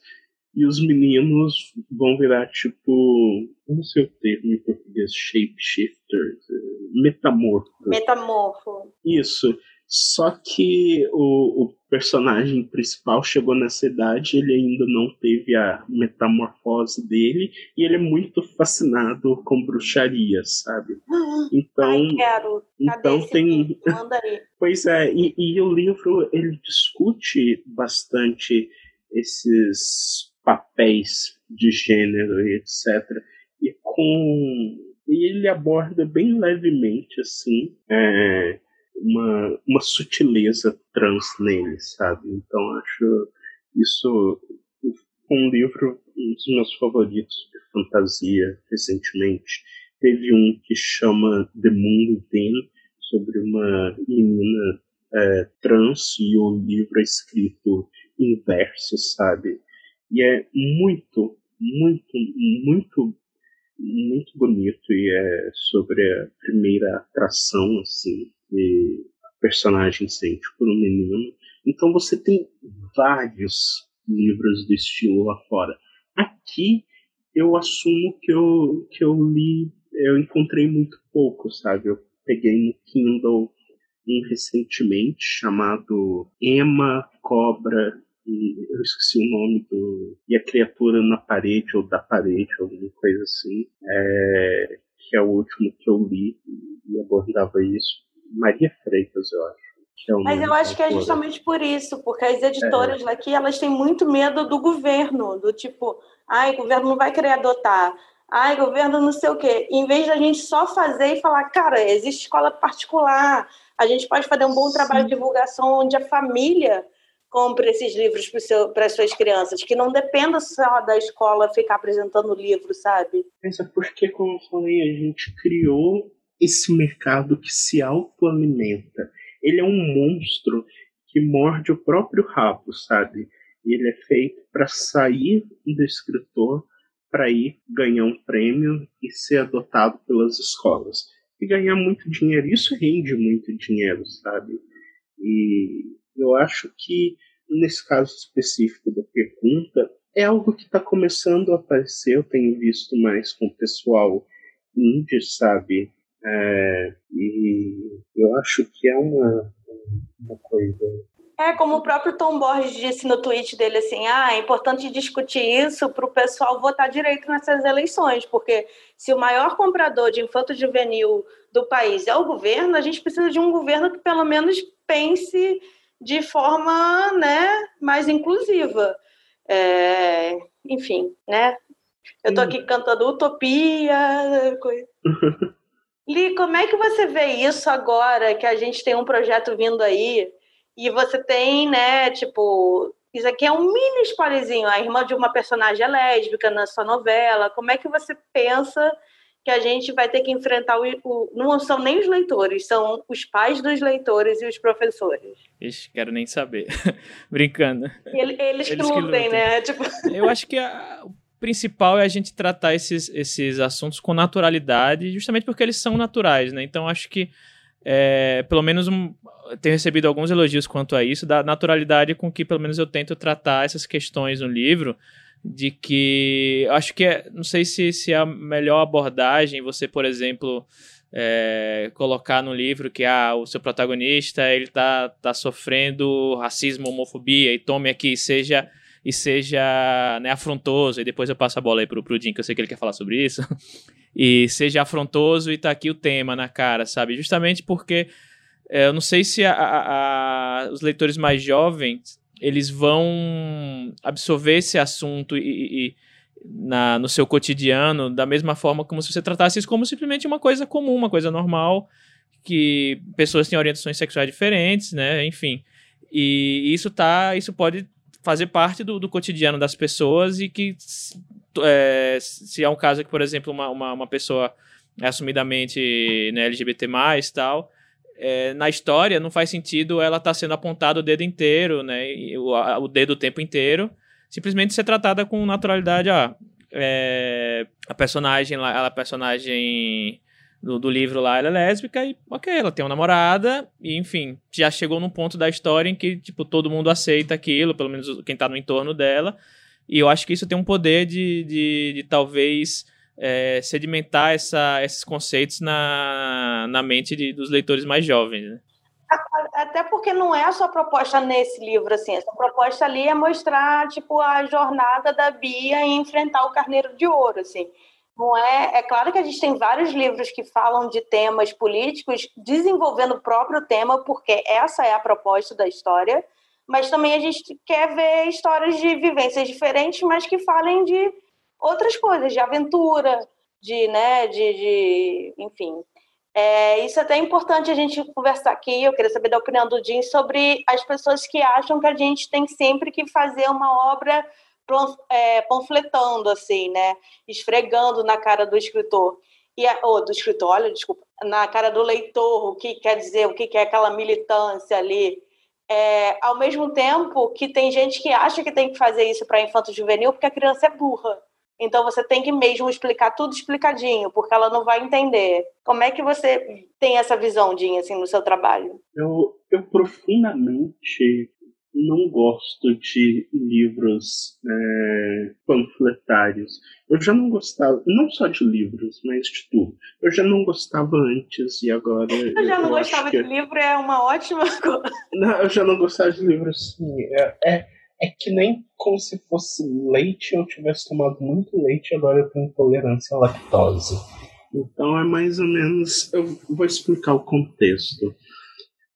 e os meninos vão virar tipo, não sei o termo em português, shapeshifters, metamorfo. Metamorfo. Isso. Só que o, o, personagem principal chegou nessa idade, ele ainda não teve a metamorfose dele, e ele é muito fascinado com bruxaria, sabe? Então, Ai, quero. então tem. pois é, e, e o livro ele discute bastante esses papéis de gênero e etc. E com e ele aborda bem levemente assim é, uma, uma sutileza trans nele, sabe? Então acho isso um livro, um dos meus favoritos de fantasia recentemente. Teve um que chama The Moon Within, sobre uma menina é, trans, e o livro é escrito em verso, sabe? E é muito, muito, muito, muito bonito, e é sobre a primeira atração, assim, que a personagem sente por um menino. Então você tem vários livros do estilo lá fora. Aqui eu assumo que eu, que eu li, eu encontrei muito pouco, sabe? Eu peguei no Kindle um recentemente chamado Emma Cobra eu esqueci o nome do e a criatura na parede ou da parede alguma coisa assim é, que é o último que eu li e abordava isso Maria Freitas, eu acho. É Mas eu acho que é justamente por isso, porque as editoras é. daqui elas têm muito medo do governo, do tipo, ai, o governo não vai querer adotar, ai, governo não sei o quê. Em vez da gente só fazer e falar, cara, existe escola particular, a gente pode fazer um bom Sim. trabalho de divulgação onde a família compre esses livros para as suas crianças, que não dependa só da escola ficar apresentando livro, sabe? Pensa porque, como eu falei, a gente criou esse mercado que se autoalimenta. Ele é um monstro que morde o próprio rabo, sabe? E ele é feito para sair do escritor para ir ganhar um prêmio e ser adotado pelas escolas. E ganhar muito dinheiro. Isso rende muito dinheiro, sabe? E eu acho que, nesse caso específico da pergunta, é algo que está começando a aparecer. Eu tenho visto mais com o pessoal indie, sabe? É, e eu acho que é uma, uma coisa. É, como o próprio Tom Borges disse no tweet dele, assim, ah, é importante discutir isso para o pessoal votar direito nessas eleições, porque se o maior comprador de infanto juvenil do país é o governo, a gente precisa de um governo que pelo menos pense de forma né, mais inclusiva. É, enfim, né? Eu estou aqui cantando utopia, coisa. Li, como é que você vê isso agora que a gente tem um projeto vindo aí e você tem, né, tipo, isso aqui é um mini spoilerzinho, a irmã de uma personagem é lésbica na sua novela. Como é que você pensa que a gente vai ter que enfrentar o, o, não são nem os leitores, são os pais dos leitores e os professores. Ixi, quero nem saber. Brincando. Eles, eles, que, lutem, que lutem, né? Tipo... Eu acho que a, o principal é a gente tratar esses, esses assuntos com naturalidade, justamente porque eles são naturais, né? Então acho que é, pelo menos um, tenho recebido alguns elogios quanto a isso, da naturalidade com que pelo menos eu tento tratar essas questões no livro de que acho que é, não sei se, se é a melhor abordagem você, por exemplo, é, colocar no livro que ah, o seu protagonista ele tá, tá sofrendo racismo, homofobia e tome aqui seja e seja né, afrontoso e depois eu passo a bola aí pro, pro Jim que eu sei que ele quer falar sobre isso e seja afrontoso e tá aqui o tema na cara, sabe? Justamente porque é, eu não sei se a, a, a, os leitores mais jovens eles vão absorver esse assunto e, e na, no seu cotidiano da mesma forma como se você tratasse isso como simplesmente uma coisa comum, uma coisa normal, que pessoas têm orientações sexuais diferentes, né? Enfim. E isso tá. Isso pode fazer parte do, do cotidiano das pessoas e que é, se é um caso que, por exemplo, uma, uma, uma pessoa é assumidamente né, LGBT tal, é, na história não faz sentido ela estar tá sendo apontada o dedo inteiro, né? O, a, o dedo o tempo inteiro. Simplesmente ser tratada com naturalidade. Ah, é, a personagem lá, a personagem do, do, livro lá, ela é lésbica e, ok, ela tem uma namorada e, enfim, já chegou num ponto da história em que, tipo, todo mundo aceita aquilo, pelo menos quem tá no entorno dela. E eu acho que isso tem um poder de, de, de talvez é, sedimentar essa, esses conceitos na, na mente de, dos leitores mais jovens. Né? Até porque não é a sua proposta nesse livro, assim. Essa proposta ali é mostrar, tipo, a jornada da Bia em enfrentar o Carneiro de Ouro, assim. Não é, é claro que a gente tem vários livros que falam de temas políticos, desenvolvendo o próprio tema, porque essa é a proposta da história, mas também a gente quer ver histórias de vivências diferentes, mas que falem de outras coisas, de aventura, de, né, de, de enfim. É, isso é até importante a gente conversar aqui. Eu queria saber da opinião do Jim sobre as pessoas que acham que a gente tem sempre que fazer uma obra é, panfletando, assim, né? Esfregando na cara do escritor. E a, oh, do escritor, olha, desculpa, na cara do leitor, o que quer dizer, o que é aquela militância ali. É, ao mesmo tempo que tem gente que acha que tem que fazer isso para infanto juvenil porque a criança é burra. Então você tem que mesmo explicar tudo explicadinho, porque ela não vai entender. Como é que você tem essa visão, Dinha, assim, no seu trabalho? Eu, eu profundamente não gosto de livros é, panfletários. Eu já não gostava, não só de livros, mas de tudo. Eu já não gostava antes e agora. Eu já não eu gostava de livro, é uma ótima coisa. Não, eu já não gostava de livros, sim. É, é, é que nem como se fosse leite, eu tivesse tomado muito leite e agora eu tenho intolerância à lactose. Então é mais ou menos. Eu vou explicar o contexto.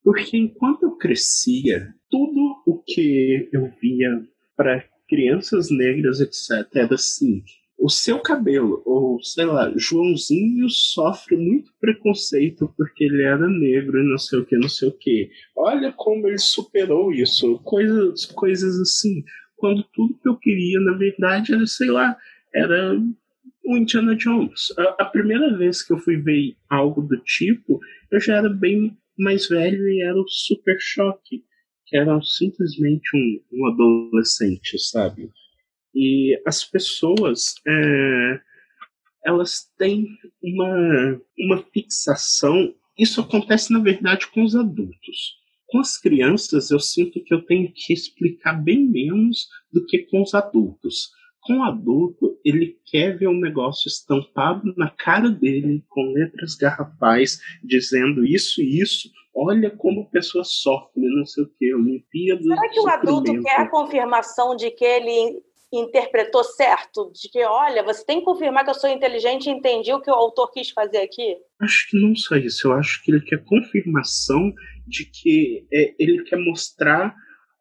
Porque enquanto eu crescia, tudo o que eu via para crianças negras, etc., era assim: o seu cabelo, ou sei lá, Joãozinho sofre muito preconceito porque ele era negro e não sei o que, não sei o que. Olha como ele superou isso, coisas, coisas assim. Quando tudo que eu queria, na verdade, era, sei lá, era o Indiana Jones. A, a primeira vez que eu fui ver algo do tipo, eu já era bem mais velho e era o Super Choque, que era simplesmente um, um adolescente, sabe? E as pessoas, é, elas têm uma, uma fixação. Isso acontece, na verdade, com os adultos. Com as crianças, eu sinto que eu tenho que explicar bem menos do que com os adultos. Com o adulto, ele quer ver um negócio estampado na cara dele, com letras garrafais, dizendo isso e isso. Olha como a pessoa sofre, não sei o que, Olimpíada. Será que o adulto quer a confirmação de que ele interpretou certo? De que, olha, você tem que confirmar que eu sou inteligente e entendi o que o autor quis fazer aqui? Acho que não só isso. Eu acho que ele quer confirmação de que é, ele quer mostrar,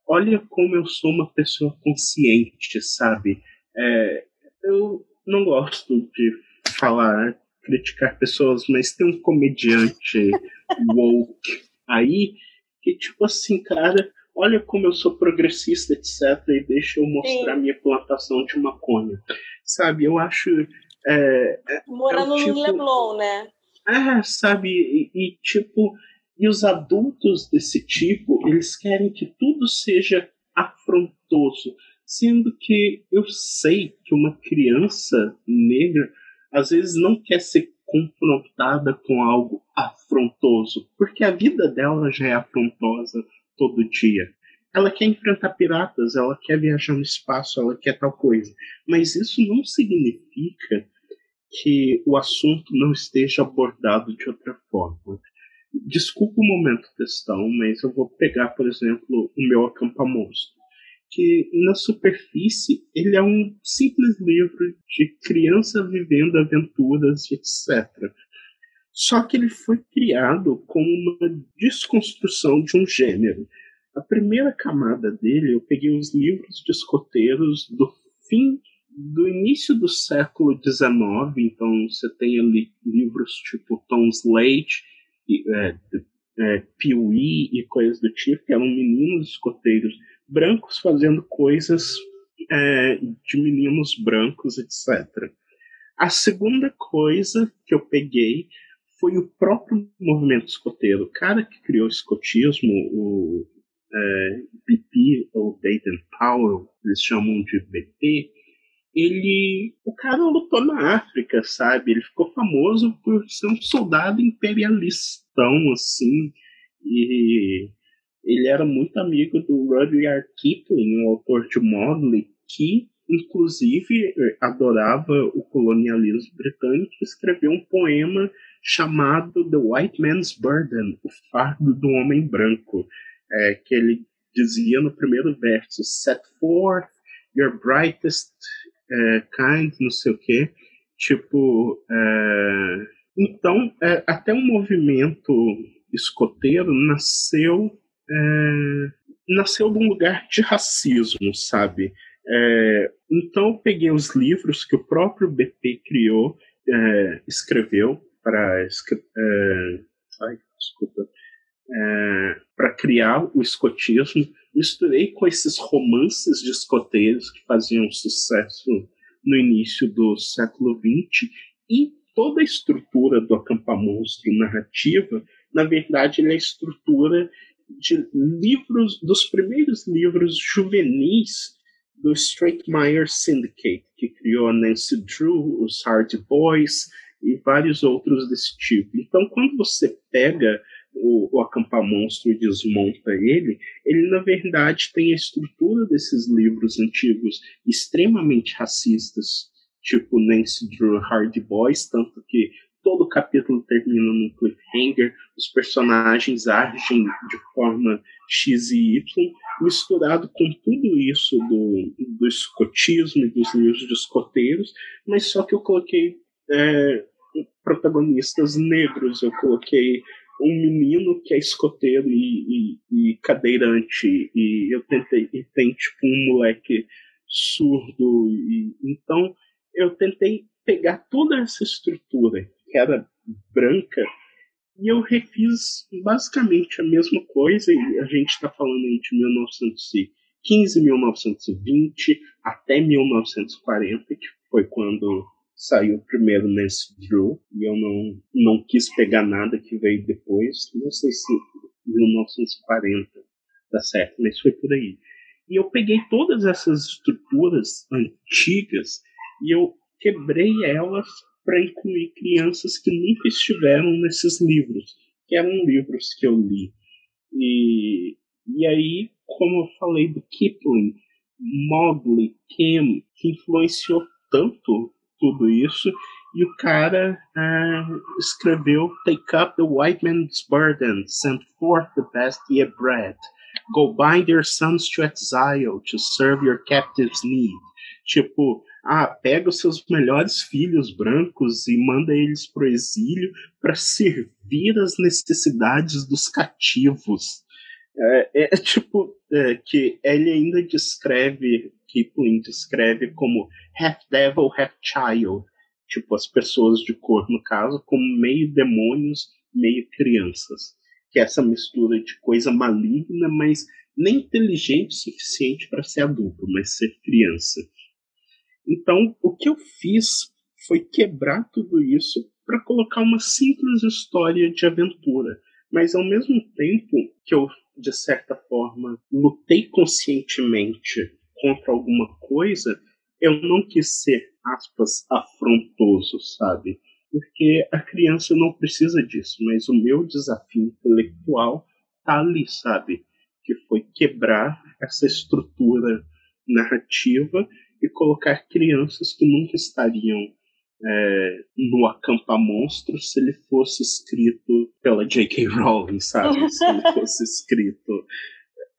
olha como eu sou uma pessoa consciente, sabe? É, eu não gosto de falar, criticar pessoas, mas tem um comediante woke aí que, tipo assim, cara, olha como eu sou progressista, etc., e deixa eu mostrar Sim. minha plantação de maconha. Sabe, eu acho É, é Morando é tipo, no Leblon, né? É, sabe? E, e, tipo, e os adultos desse tipo, eles querem que tudo seja afrontoso, sendo que eu sei que uma criança negra às vezes não quer ser confrontada com algo afrontoso, porque a vida dela já é afrontosa todo dia. Ela quer enfrentar piratas, ela quer viajar no espaço, ela quer tal coisa. Mas isso não significa que o assunto não esteja abordado de outra forma. Desculpa o momento questão, mas eu vou pegar, por exemplo, o meu Acampa Monstro que na superfície ele é um simples livro de criança vivendo aventuras, etc. Só que ele foi criado como uma desconstrução de um gênero. A primeira camada dele, eu peguei os livros de escoteiros do fim do início do século XIX, então você tem ali livros tipo Tom Slade, é, é, Pee-wee e coisas do tipo, que eram meninos escoteiros brancos fazendo coisas é, de meninos brancos, etc. A segunda coisa que eu peguei foi o próprio movimento escoteiro. O cara que criou o escotismo, o é, BP, ou Baden Powell, eles chamam de BP, ele, o cara lutou na África, sabe? Ele ficou famoso por ser um soldado imperialistão, assim, e ele era muito amigo do Rudyard Kipling, o autor de Mowgli, que inclusive adorava o colonialismo britânico, escreveu um poema chamado The White Man's Burden, o fardo do homem branco, é, que ele dizia no primeiro verso, set forth your brightest é, kind, não sei o quê, tipo, é, então, é, até o movimento escoteiro nasceu nasceu de um lugar de racismo, sabe? É, então eu peguei os livros que o próprio BP criou, é, escreveu para é, para criar o escotismo, misturei com esses romances de escoteiros que faziam sucesso no início do século XX e toda a estrutura do Acampa Monstro narrativa, na verdade, ele é a estrutura de livros, dos primeiros livros juvenis do Stratemeyer Syndicate, que criou a Nancy Drew, os Hardy Boys e vários outros desse tipo. Então, quando você pega o, o Acampar Monstro e desmonta ele, ele na verdade tem a estrutura desses livros antigos extremamente racistas, tipo Nancy Drew Hardy Boys, tanto que todo capítulo termina num cliffhanger, os personagens agem de forma X e Y, misturado com tudo isso do, do escotismo e dos livros de escoteiros, mas só que eu coloquei é, protagonistas negros, eu coloquei um menino que é escoteiro e, e, e, cadeirante, e eu tentei, e tem tipo um moleque surdo, e, então eu tentei pegar toda essa estrutura que era branca, e eu refiz basicamente a mesma coisa, e a gente está falando aí de 1915, 1920 até 1940, que foi quando saiu primeiro Nancy Drew, e eu não, não quis pegar nada que veio depois, não sei se 1940 tá certo, mas foi por aí. E eu peguei todas essas estruturas antigas e eu quebrei elas para incluir crianças que nunca estiveram nesses livros, que eram livros que eu li. E, e aí, como eu falei do Kipling, Mowgli, Kim, que influenciou tanto tudo isso, e o cara uh, escreveu Take up the white man's burden, send forth the best ye bred. Go bind your sons to exile to serve your captives' need. Tipo, ah, pega os seus melhores filhos brancos e manda eles para o exílio para servir as necessidades dos cativos. É, é, é tipo é, que ele ainda descreve, Kipling descreve como half devil, half child, tipo as pessoas de cor no caso, como meio demônios, meio crianças, que é essa mistura de coisa maligna, mas nem inteligente o suficiente para ser adulto, mas ser criança. Então, o que eu fiz foi quebrar tudo isso para colocar uma simples história de aventura. Mas ao mesmo tempo que eu, de certa forma, lutei conscientemente contra alguma coisa, eu não quis ser, aspas, afrontoso, sabe? Porque a criança não precisa disso, mas o meu desafio intelectual tá ali, sabe? Que foi quebrar essa estrutura narrativa e colocar crianças que nunca estariam é, no Acampa Monstros se ele fosse escrito pela J.K. Rowling, sabe? Se ele fosse escrito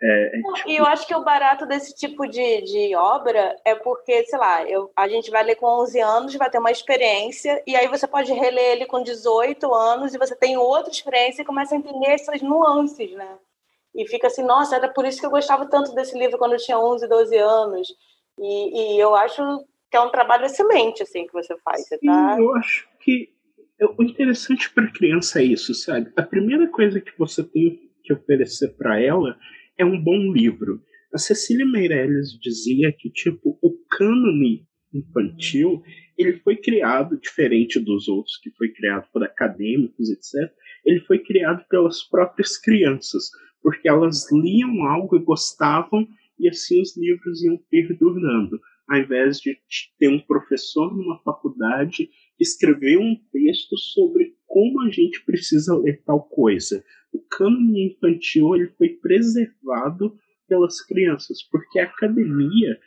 é, é tipo... E eu acho que o barato desse tipo de, de obra é porque, sei lá, eu, a gente vai ler com 11 anos, vai ter uma experiência, e aí você pode reler ele com 18 anos e você tem outra experiência e começa a entender essas nuances, né? E fica assim, nossa, era por isso que eu gostava tanto desse livro quando eu tinha 11, 12 anos. E, e eu acho que é um trabalho excelente, assim, que você faz. Você tá... eu acho que o interessante para criança é isso, sabe? A primeira coisa que você tem que oferecer para ela é um bom livro. A Cecília Meirelles dizia que, tipo, o cânone infantil ele foi criado diferente dos outros, que foi criado por acadêmicos, etc. Ele foi criado pelas próprias crianças, porque elas liam algo e gostavam, e assim os livros iam perdurando. Ao invés de ter um professor numa faculdade escrever um texto sobre como a gente precisa ler tal coisa o cânone infantil ele foi preservado pelas crianças, porque a academia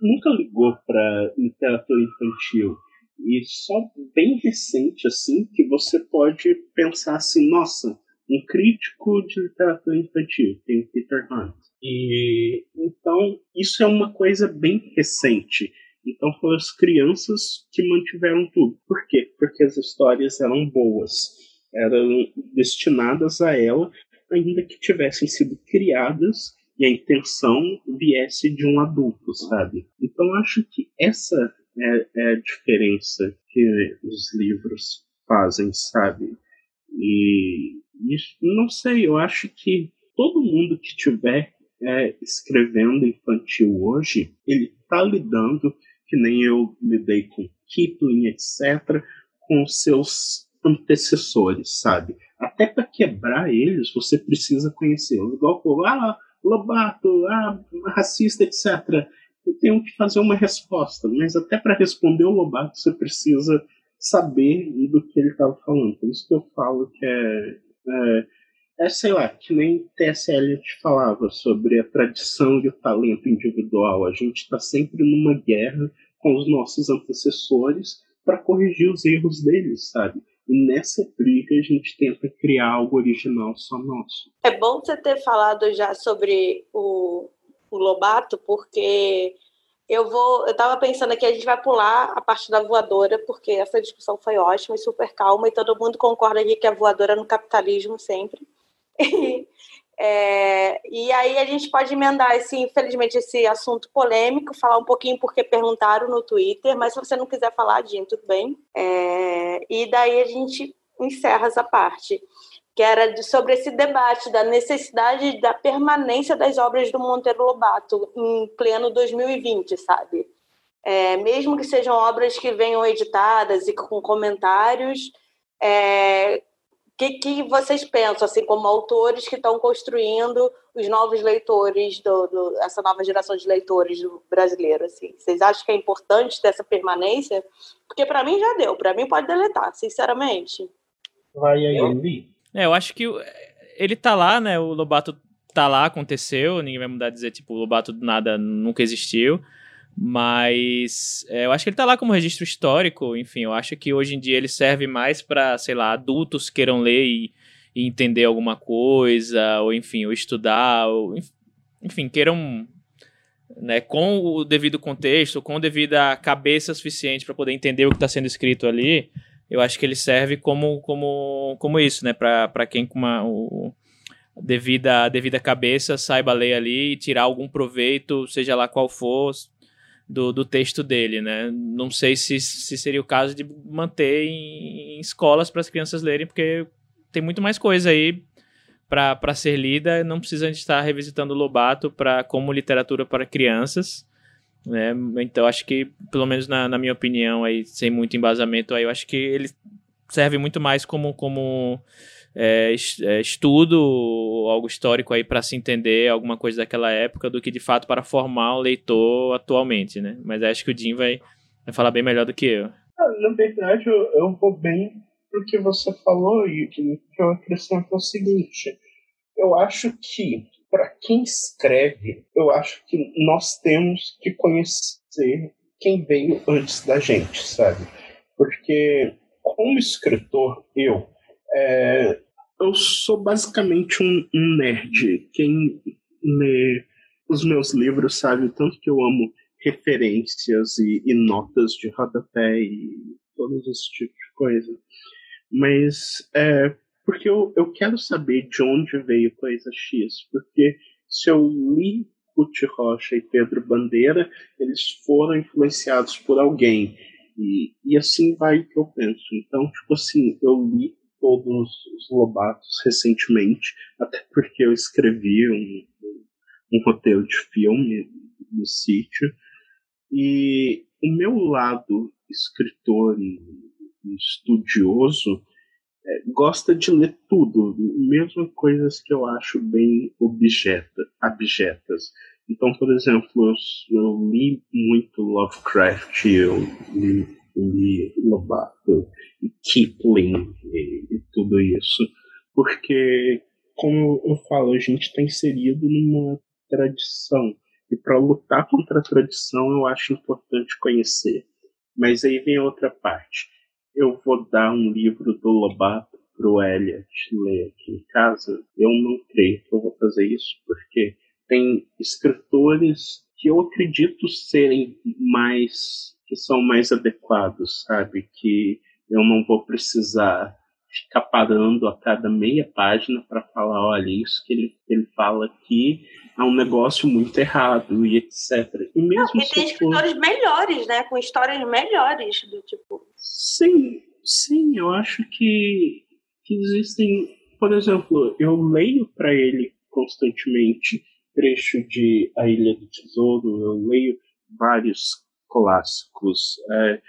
nunca ligou para literatura infantil. E só bem recente assim que você pode pensar assim, nossa, um crítico de literatura infantil, tem o Peter Hunt. E então isso é uma coisa bem recente. Então foram as crianças que mantiveram tudo. Por quê? Porque as histórias eram boas eram destinadas a ela, ainda que tivessem sido criadas e a intenção viesse de um adulto, sabe? Então acho que essa é, é a diferença que os livros fazem, sabe? E isso, não sei, eu acho que todo mundo que tiver é, escrevendo infantil hoje, ele está lidando, que nem eu lidei com Kipling, etc., com seus antecessores, sabe? Até para quebrar eles, você precisa conhecê-los. Igual o ah, Lobato, ah, racista, etc. Eu tenho que fazer uma resposta, mas até para responder o Lobato você precisa saber do que ele estava falando. Por isso que eu falo que é, é, é, sei lá, que nem T.S. Eliot falava sobre a tradição e o talento individual. A gente está sempre numa guerra com os nossos antecessores para corrigir os erros deles, sabe? E nessa briga a gente tenta criar algo original só nosso. É bom você ter falado já sobre o, o Lobato, porque eu vou. Eu estava pensando aqui, a gente vai pular a parte da voadora, porque essa discussão foi ótima e super calma, e todo mundo concorda aqui que a voadora é no capitalismo sempre. É, e aí a gente pode emendar esse, infelizmente, esse assunto polêmico, falar um pouquinho porque perguntaram no Twitter, mas se você não quiser falar, Jim, tudo bem. É, e daí a gente encerra essa parte, que era de, sobre esse debate da necessidade da permanência das obras do Monteiro Lobato em pleno 2020, sabe? É, mesmo que sejam obras que venham editadas e com comentários, é, que, que vocês pensam, assim, como autores que estão construindo os novos leitores, do, do, essa nova geração de leitores do brasileiro, assim? Vocês acham que é importante dessa permanência? Porque para mim já deu, para mim pode deletar, sinceramente. Vai aí, Eli. É, eu acho que ele tá lá, né, o Lobato tá lá, aconteceu, ninguém vai mudar de dizer, tipo, o Lobato nada nunca existiu. Mas é, eu acho que ele tá lá como registro histórico, enfim, eu acho que hoje em dia ele serve mais para, sei lá, adultos queiram ler e, e, entender alguma coisa, ou enfim, ou estudar, ou enfim, queiram né, com o devido contexto, com a devida cabeça suficiente para poder entender o que está sendo escrito ali, eu acho que ele serve como, como, como isso, né, para quem com uma o, devida, devida cabeça saiba ler ali e tirar algum proveito, seja lá qual for, do, do texto dele, né? Não sei se, se seria o caso de manter em, em escolas para as crianças lerem, porque tem muito mais coisa aí para ser lida, não precisa a gente estar revisitando Lobato para como literatura para crianças. Né? Então acho que, pelo menos na, na minha opinião, aí, sem muito embasamento, aí, eu acho que ele serve muito mais como, como é, é estudo, algo histórico aí para se entender alguma coisa daquela época, do que de fato para formar o leitor atualmente, né? Mas acho que o Jim vai, vai falar bem melhor do que eu. Ah, na verdade, eu, eu vou bem pro que você falou e que eu acrescento é o seguinte: eu acho que para quem escreve, eu acho que nós temos que conhecer quem veio antes da gente, sabe? Porque como escritor, eu é, eu sou basicamente um, um, nerd. Quem lê os meus livros sabe o tanto que eu amo referências e, e notas de rodapé e todos esse tipo de coisa. Mas é, porque eu, eu quero saber de onde veio coisa X. Porque se eu li Ruth Rocha e Pedro Bandeira, eles foram influenciados por alguém. E, e assim vai que eu penso. Então, tipo assim, eu li todos os Lobatos recentemente, até porque eu escrevi um, um roteiro de filme no sítio. E o meu lado escritor e estudioso é, gosta de ler tudo, mesmo coisas que eu acho bem objeta, abjetas. Então, por exemplo, eu, li muito Lovecraft, eu li, li Lobato, e Kipling e, e tudo isso, porque, como eu falo, a gente está inserido numa tradição. E para lutar contra a tradição, eu acho importante conhecer. Mas aí vem a outra parte. Eu vou dar um livro do Lobato pro Elliot ler aqui em casa. Eu não creio que eu vou fazer isso, porque tem escritores que eu acredito serem mais que são mais adequados, sabe? Que eu não vou precisar ficar parando a cada meia página para falar, olha, isso que ele, ele fala aqui é um negócio muito errado e etc. E mesmo não, e tem escritores for... melhores, né? Com histórias melhores do tipo. Sim, sim, eu acho que, que existem, por exemplo, eu leio para ele constantemente trecho de A Ilha do Tesouro, eu leio vários clássicos. É,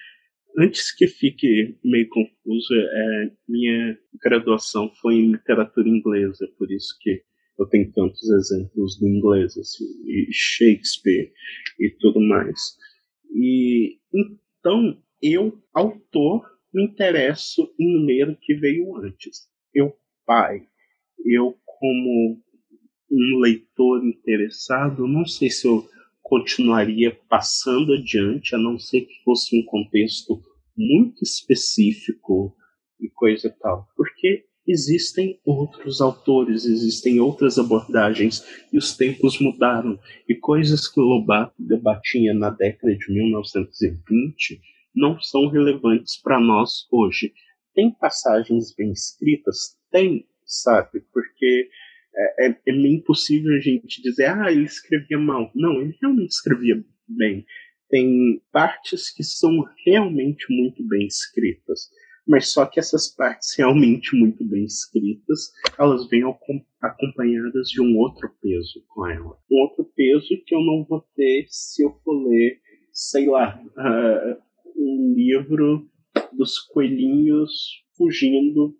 antes que fique meio confuso, é, minha graduação foi em literatura inglesa, por isso que eu tenho tantos exemplos do inglês, assim, e Shakespeare e tudo mais. E então eu, autor, me interesso em ler o que veio antes. Eu, pai, eu como um leitor interessado, não sei se eu continuaria passando adiante, a não ser que fosse um contexto muito específico e coisa tal. Porque existem outros autores, existem outras abordagens e os tempos mudaram. E coisas que Lobato debatia na década de 1920 não são relevantes para nós hoje. Tem passagens bem escritas? Tem, sabe? Porque é, é, é impossível a gente dizer, ah, ele escrevia mal. Não, ele realmente escrevia bem. Tem partes que são realmente muito bem escritas, mas só que essas partes realmente muito bem escritas, elas vêm acompanhadas de um outro peso com ela. Um outro peso que eu não vou ter se eu for ler, sei lá, uh, um livro dos coelhinhos fugindo,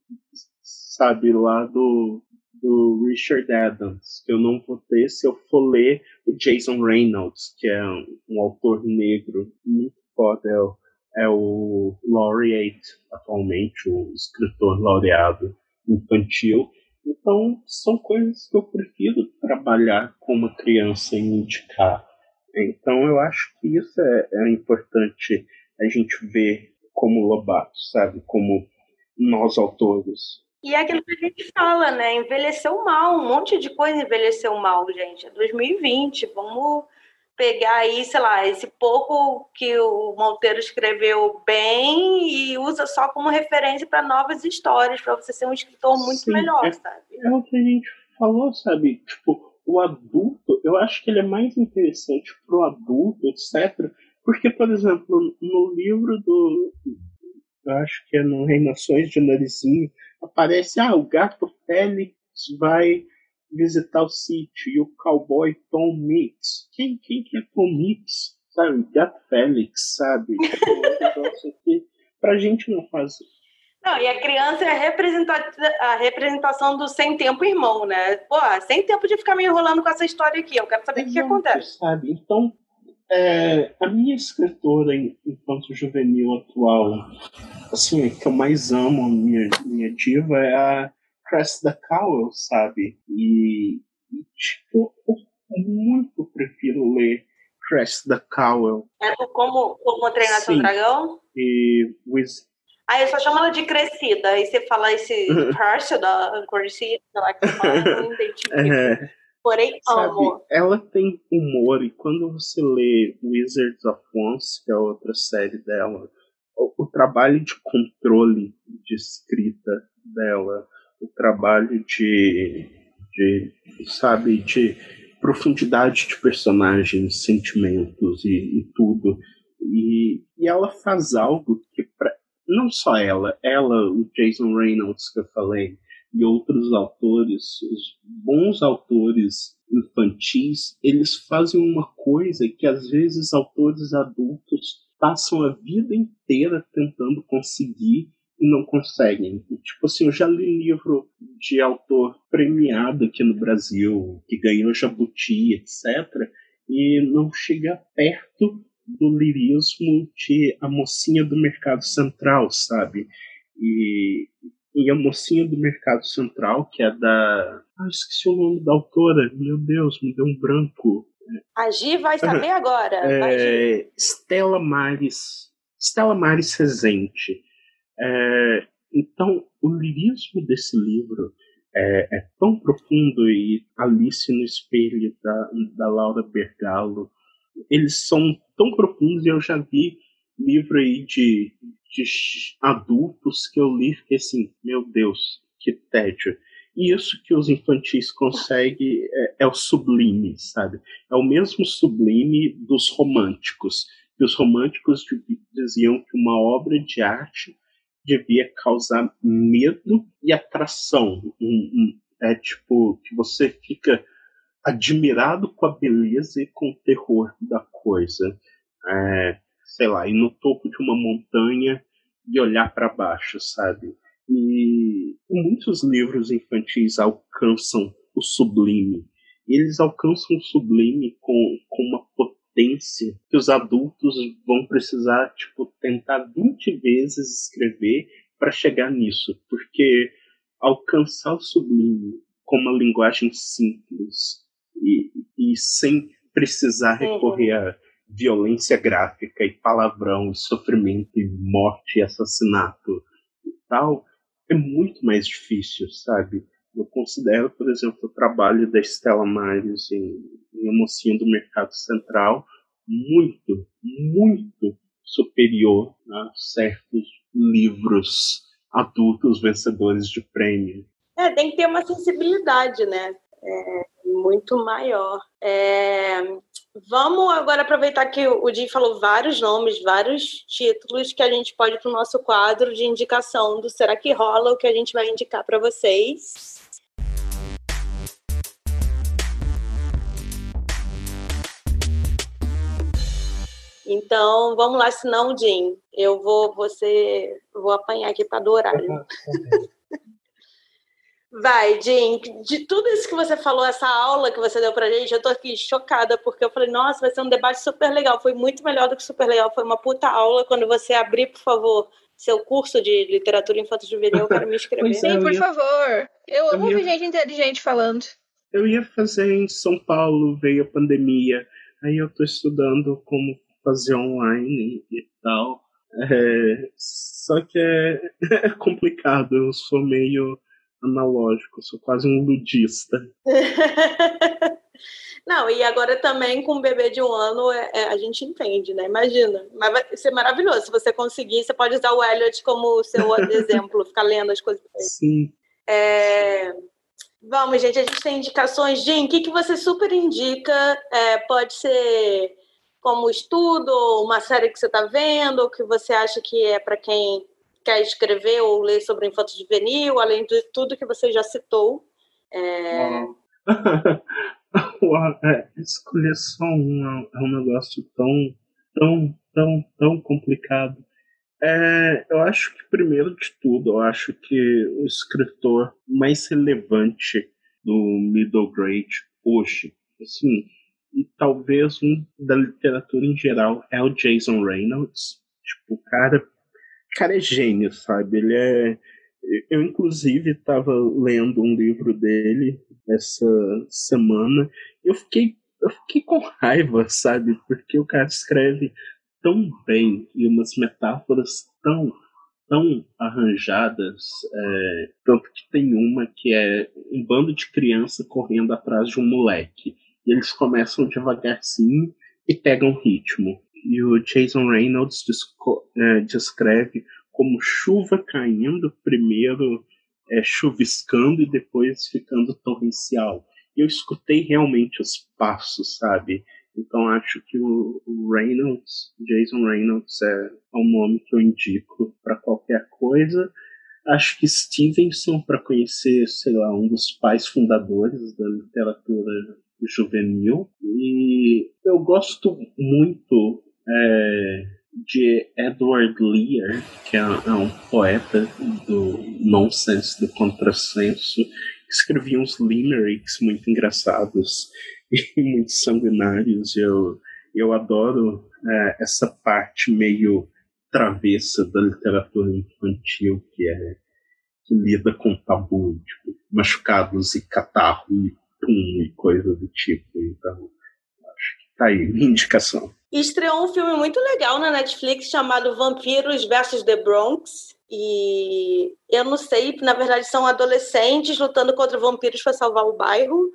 sabe, lá do, do Richard Adams, que eu não vou ter se eu for ler o Jason Reynolds, que é um, um autor negro muito foda, é o, é o laureate atualmente, o escritor laureado infantil. Então, são coisas que eu prefiro trabalhar com uma criança e indicar. Então, eu acho que isso é, é importante a gente ver como Lobato, sabe? Como nós autores e é aquilo que a gente fala, né? Envelheceu mal, um monte de coisa envelheceu mal, gente. É 2020, vamos pegar aí, sei lá, esse pouco que o Monteiro escreveu bem e usa só como referência para novas histórias, para você ser um escritor muito Sim, melhor, é, sabe? É o que a gente falou, sabe? Tipo, o adulto, eu acho que ele é mais interessante pro adulto, etc. Porque, por exemplo, no livro do. Eu acho que é no Reinações de Narizinho, aparece, ah, o gato Félix vai visitar o sítio e o cowboy Tom Mix. Quem, quem que é Tom Mix? sabe? Gato Félix, sabe? Negócio que pra gente não faz. Não, e a criança é a, a representação do sem tempo irmão, né? Pô, sem tempo de ficar me enrolando com essa história aqui. Eu quero saber o que, que acontece. Sabe? Então, é, a minha escritora enquanto juvenil atual, assim, que eu mais amo, minha, minha diva, é a Cressida Cowell, sabe? E, e tipo, eu muito prefiro ler Cressida Cowell. É como, como treinar Sim. seu dragão? E with... Ah, eu só chamo ela de crescida. Aí você fala esse Cressida, crescida, sei lá que você fala, eu não. Porém, Sabe, amo. Ela tem humor, e quando você lê Wizards of Once, que é outra série dela, o, o trabalho de controle de escrita dela, o trabalho de, de sabe, de profundidade de personagens, sentimentos e, e tudo. E, e, ela faz algo que, pra, não só ela, ela, o Jason Reynolds que eu falei, e outros autores, os bons autores infantis, eles fazem uma coisa que às vezes autores adultos passam a vida inteira tentando conseguir e não conseguem. Tipo assim, eu já li livro de autor premiado aqui no Brasil, que ganhou Jabuti, etc., e não chega perto do lirismo de A Mocinha do Mercado Central, sabe? E, e a mocinha do Mercado Central, que é da. Ah, esqueci o nome da autora. Meu Deus, me deu um branco. A Gi vai saber agora. É, Stella Maris. Stella Maris Rezende. É, então, o lirismo desse livro é, é, tão profundo e Alice no Espelho da, da Laura Bergalo, eles são tão profundos e eu já vi livro aí de de adultos que eu li fiquei assim, meu Deus, que tédio. E isso que os infantis conseguem é, é, o sublime, sabe? É o mesmo sublime dos românticos. E os românticos diziam que uma obra de arte devia causar medo e atração. É tipo que você fica admirado com a beleza e com o terror da coisa. É, sei lá, ir no topo de uma montanha e olhar para baixo, sabe? E muitos livros infantis alcançam o sublime. Eles alcançam o sublime com, com uma potência que os adultos vão precisar, tipo, tentar 20 vezes escrever para chegar nisso, porque alcançar o sublime com uma linguagem simples e, e sem precisar uhum. recorrer a violência gráfica e palavrão e sofrimento e morte e assassinato e tal, é muito mais difícil, sabe? Eu considero, por exemplo, o trabalho da Stella Maris em, em do Mercado Central muito, muito superior a certos livros adultos vencedores de prêmio. É, tem que ter uma sensibilidade, né? É, muito maior. É, Vamos agora aproveitar que o Jim falou vários nomes, vários títulos que a gente pode para o nosso quadro de indicação do Será que rola o que a gente vai indicar para vocês. Então, vamos lá, senão, Jim, eu vou você vou apanhar aqui para adorar. Vai, Jim, de tudo isso que você falou, essa aula que você deu pra gente, eu tô aqui chocada, porque eu falei, nossa, vai ser um debate super legal. Foi muito melhor do que super legal, foi uma puta aula. Quando você abrir, por favor, seu curso de literatura infantil juvenil, eu quero me inscrever. É, Sim, por ia... favor. Eu, eu amo ia... gente inteligente falando. Eu ia fazer em São Paulo, veio a pandemia, aí eu tô estudando como fazer online e tal. É... Só que é... é complicado, eu sou meio analógico, sou quase um ludista. Não, e agora também com um bebê de um ano é, é, a gente entende, né? Imagina. Mas vai ser maravilhoso. Se você conseguir, você pode usar o Elliot como seu exemplo, ficar lendo as coisas. Sim. É... Vamos, gente, a gente tem indicações. Jim, o que, que você super indica? É, pode ser como estudo, uma série que você está vendo, ou que você acha que é para quem quer escrever ou ler sobre infanto juvenil, além de tudo que você já citou. É... é, escolher só um é, é um negócio tão tão, tão, tão complicado. É, eu acho que, primeiro de tudo, eu acho que o escritor mais relevante do middle grade hoje, assim, e talvez um da literatura em geral, é o Jason Reynolds. Tipo, o cara, cara é gênio, sabe? Ele é. Eu, inclusive, estava lendo um livro dele essa semana. Eu fiquei, eu fiquei com raiva, sabe? Porque o cara escreve tão bem e umas metáforas tão tão arranjadas, é, tanto que tem uma que é um bando de criança correndo atrás de um moleque. E eles começam devagarzinho e pegam ritmo. E o Jason Reynolds é, descreve como chuva caindo, primeiro é, chuviscando e depois ficando torrencial. Eu escutei realmente os passos, sabe? Então acho que o, Reynolds, Jason Reynolds é, é um nome que eu indico para qualquer coisa. Acho que Stevenson para conhecer, sei lá, um dos pais fundadores da literatura juvenil. E eu gosto muito é, de Edward Lear, que é, é, um poeta do nonsense, do contrassenso, escrevia uns limericks muito engraçados e muito sanguinários. Eu, eu adoro é, essa parte meio travessa da literatura infantil que é que lida com tabu, tipo, machucados e catarro e pum e coisa do tipo. Então, tá aí minha indicação. estreou um filme muito legal na Netflix chamado Vampiros versus The Bronx. E eu não sei, na verdade são adolescentes lutando contra vampiros para salvar o bairro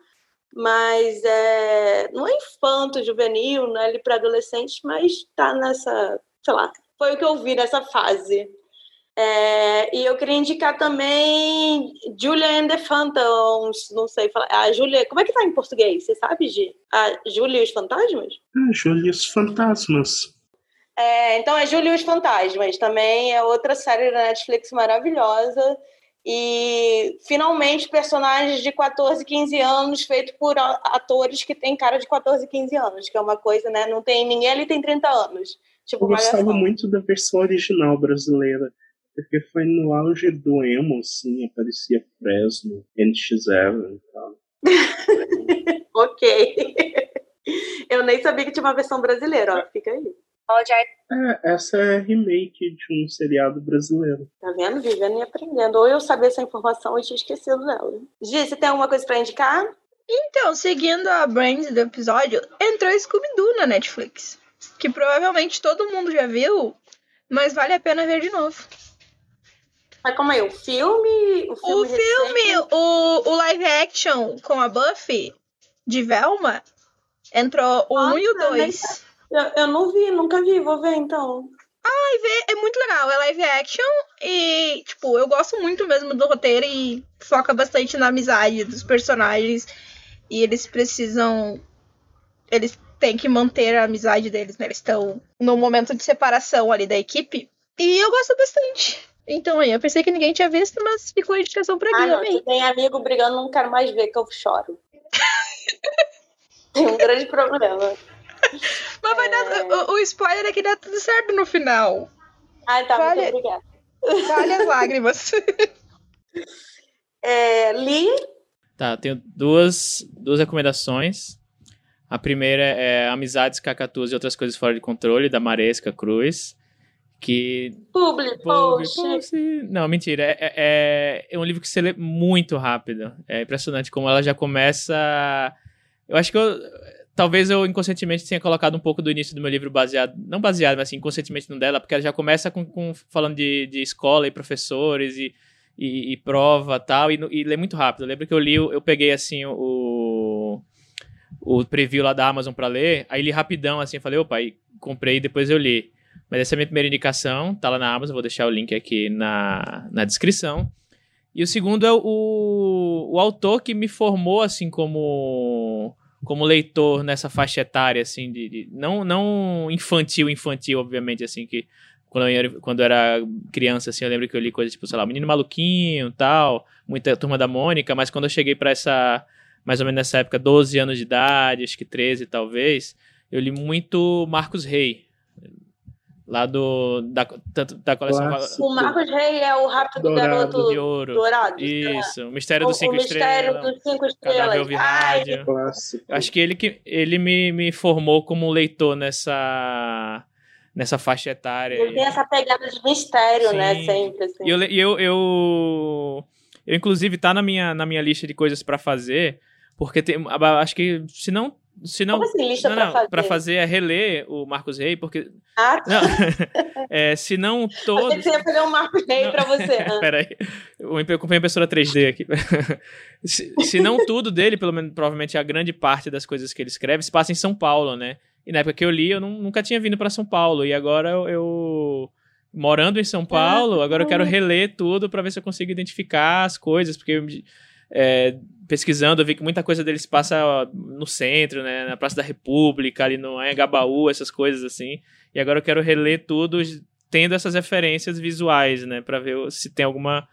mas é, não é infanto, juvenil, não é para adolescentes, mas está nessa, sei lá, foi o que eu vi nessa fase. É, e eu queria indicar também Julia and the Phantoms, não sei falar. A Julia, como é que tá em português? Você sabe, Gi? A Julia e os Fantasmas? Ah, Julia e os Fantasmas. É, então é Julia e os Fantasmas, também é outra série da Netflix maravilhosa. E finalmente personagens de 14, 15 anos feitos por atores que têm cara de 14, 15 anos, que é uma coisa, né? Não tem ninguém ali tem 30 anos. Tipo, Eu gostava muito da versão original brasileira, porque foi no auge do emo, assim, aparecia Fresno, NX0 e tal. ok. Eu nem sabia que tinha uma versão brasileira, ó, fica aí. É, essa é remake de um seriado brasileiro. Tá vendo? Vivendo e aprendendo. Ou eu sabia essa informação e tinha esquecido dela. Gi, você tem alguma coisa pra indicar? Então, seguindo a brand do episódio, entrou Scooby-Doo na Netflix. Que provavelmente todo mundo já viu, mas vale a pena ver de novo. Mas como é? O filme? O filme, o, filme o, o, live action com a Buffy de Velma entrou o 1 um e o 2. Eu, eu não vi, nunca vi, vou ver então. Ah, ver é muito legal, é live action e, tipo, eu gosto muito mesmo do roteiro e foca bastante na amizade dos personagens e eles precisam. Eles têm que manter a amizade deles, né? Eles estão no momento de separação ali da equipe e eu gosto bastante. Então aí, eu pensei que ninguém tinha visto, mas ficou a indicação pra mim. Ah, não, tem amigo brigando, não quero mais ver, que eu choro. tem um grande problema. Mas vai dar. É. O, o, spoiler é que dá tudo certo no final. Ah, tá, vale, muito obrigada. Vale as lágrimas. É, Lee? Tá, tenho duas, duas recomendações. A primeira é Amizades, Cacatus e Outras Coisas Fora de Controle, da Maresca Cruz. Que. Publi, post. Não, mentira. É, é, é, um livro que você lê muito rápido. É impressionante como ela já começa. Eu acho que eu talvez eu inconscientemente tenha colocado um pouco do início do meu livro baseado, não baseado, mas assim, inconscientemente no dela, porque ela já começa com, com falando de, de escola e professores e, e, e prova tal, e, e lê muito rápido. Eu lembro que eu li, eu peguei assim o, o preview lá da Amazon para ler, aí li rapidão assim, falei, opa, aí comprei e depois eu li. Mas essa é a minha primeira indicação, tá lá na Amazon, vou deixar o link aqui na, na descrição. E o segundo é o, o autor que me formou assim como como leitor nessa faixa etária, assim, de, de, não, não infantil, infantil, obviamente, assim, que quando eu, era, quando eu era criança, assim, eu lembro que eu li coisas tipo, sei lá, Menino Maluquinho tal, muita Turma da Mônica, mas quando eu cheguei para essa, mais ou menos nessa época, 12 anos de idade, acho que 13 talvez, eu li muito Marcos Rey, Lá do. Da, da coleção. Clássico. O Marcos Rey é o Rápido do Garoto de Ouro. Dourado. Isso. O Mistério dos Cinco Estrelas. O Mistério dos Cinco Estrelas. Ai, Acho que ele, que ele me, me formou como leitor nessa. Nessa faixa etária. Ele tem essa pegada de mistério, né, Sim. né? Sempre. Assim. E eu, eu, eu, eu, inclusive, tá na minha, na minha lista de coisas para fazer, porque tem, acho que, se não se não, Como assim, lista não, pra não, fazer? Pra fazer é reler o Marcos Rey, porque. Ah, não, é, se não todos. Eu você ia fazer um Marcos não, pra você. Ah. Peraí. Eu comprei a impressora 3D aqui. se, se não tudo dele, pelo menos provavelmente a grande parte das coisas que ele escreve, se passa em São Paulo, né? E na época que eu li, eu não, nunca tinha vindo para São Paulo. E agora eu, eu morando em São Paulo, ah, agora eu quero reler tudo para ver se eu consigo identificar as coisas, porque eu, é, pesquisando, eu vi que muita coisa deles passa no centro, né, na Praça da República, ali no Anhangabaú, essas coisas assim. E agora eu quero reler tudo tendo essas referências visuais, né, para ver se tem alguma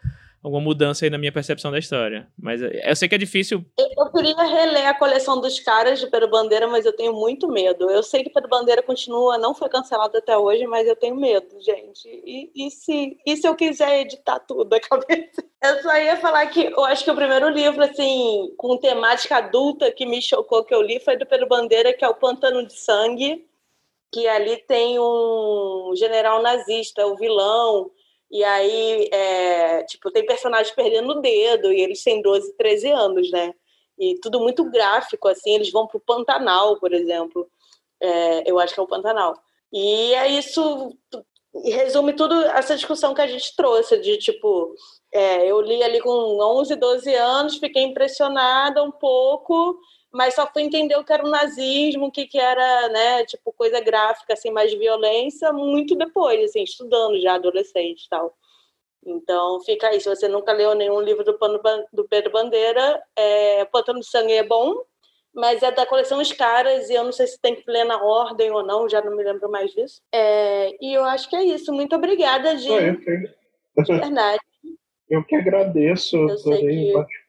alguma mudança aí na minha percepção da história. Mas é, eu sei que é difícil. Eu queria reler a coleção dos caras de Pedro Bandeira, mas eu tenho muito medo. Eu sei que Pedro Bandeira continua, não foi cancelado até hoje, mas eu tenho medo, gente. E, e se, e se eu quiser editar tudo da cabeça? Eu só ia falar que eu acho que o primeiro livro, assim, com temática adulta que me chocou que eu li foi do Pedro Bandeira, que é o Pântano de Sangue, que ali tem um general nazista, o vilão e aí, é, tipo, tem personagens perdendo o dedo e eles têm 12, 13 anos, né? E tudo muito gráfico, assim. Eles vão pro Pantanal, por exemplo. É, eu acho que é o Pantanal. E é isso, resume tudo essa discussão que a gente trouxe, de tipo, é, eu li ali com 11, 12 anos, fiquei impressionada um pouco, mas só fui entender o que era o nazismo, o que, que era, né, tipo, coisa gráfica, assim, mais violência, muito depois, assim, estudando já, adolescente e tal. Então, fica aí, se você nunca leu nenhum livro do, Pano, do Pedro Bandeira, é, Pantano de Sangue é bom, mas é da coleção Os Caras, e eu não sei se tem que ler na ordem ou não, já não me lembro mais disso. É, e eu acho que é isso. Muito obrigada, Gi. É, De verdade. Eu que agradeço, eu adorei que...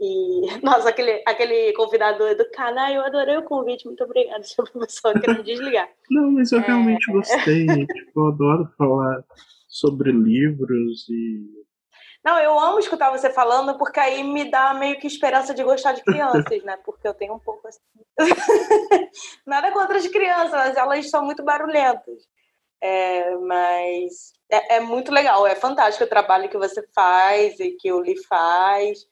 E, nossa, aquele, aquele convidado educado, ah, eu adorei o convite, muito obrigada, seu professor, querendo desligar. Não, mas eu é... realmente gostei, tipo, eu adoro falar sobre livros e... Não, eu amo escutar você falando, porque aí me dá meio que esperança de gostar de crianças, né? Porque eu tenho um pouco assim. Nada contra as crianças, mas elas são muito barulhentas. É, mas é, é, muito legal, é fantástico o trabalho que você faz e que o Li faz.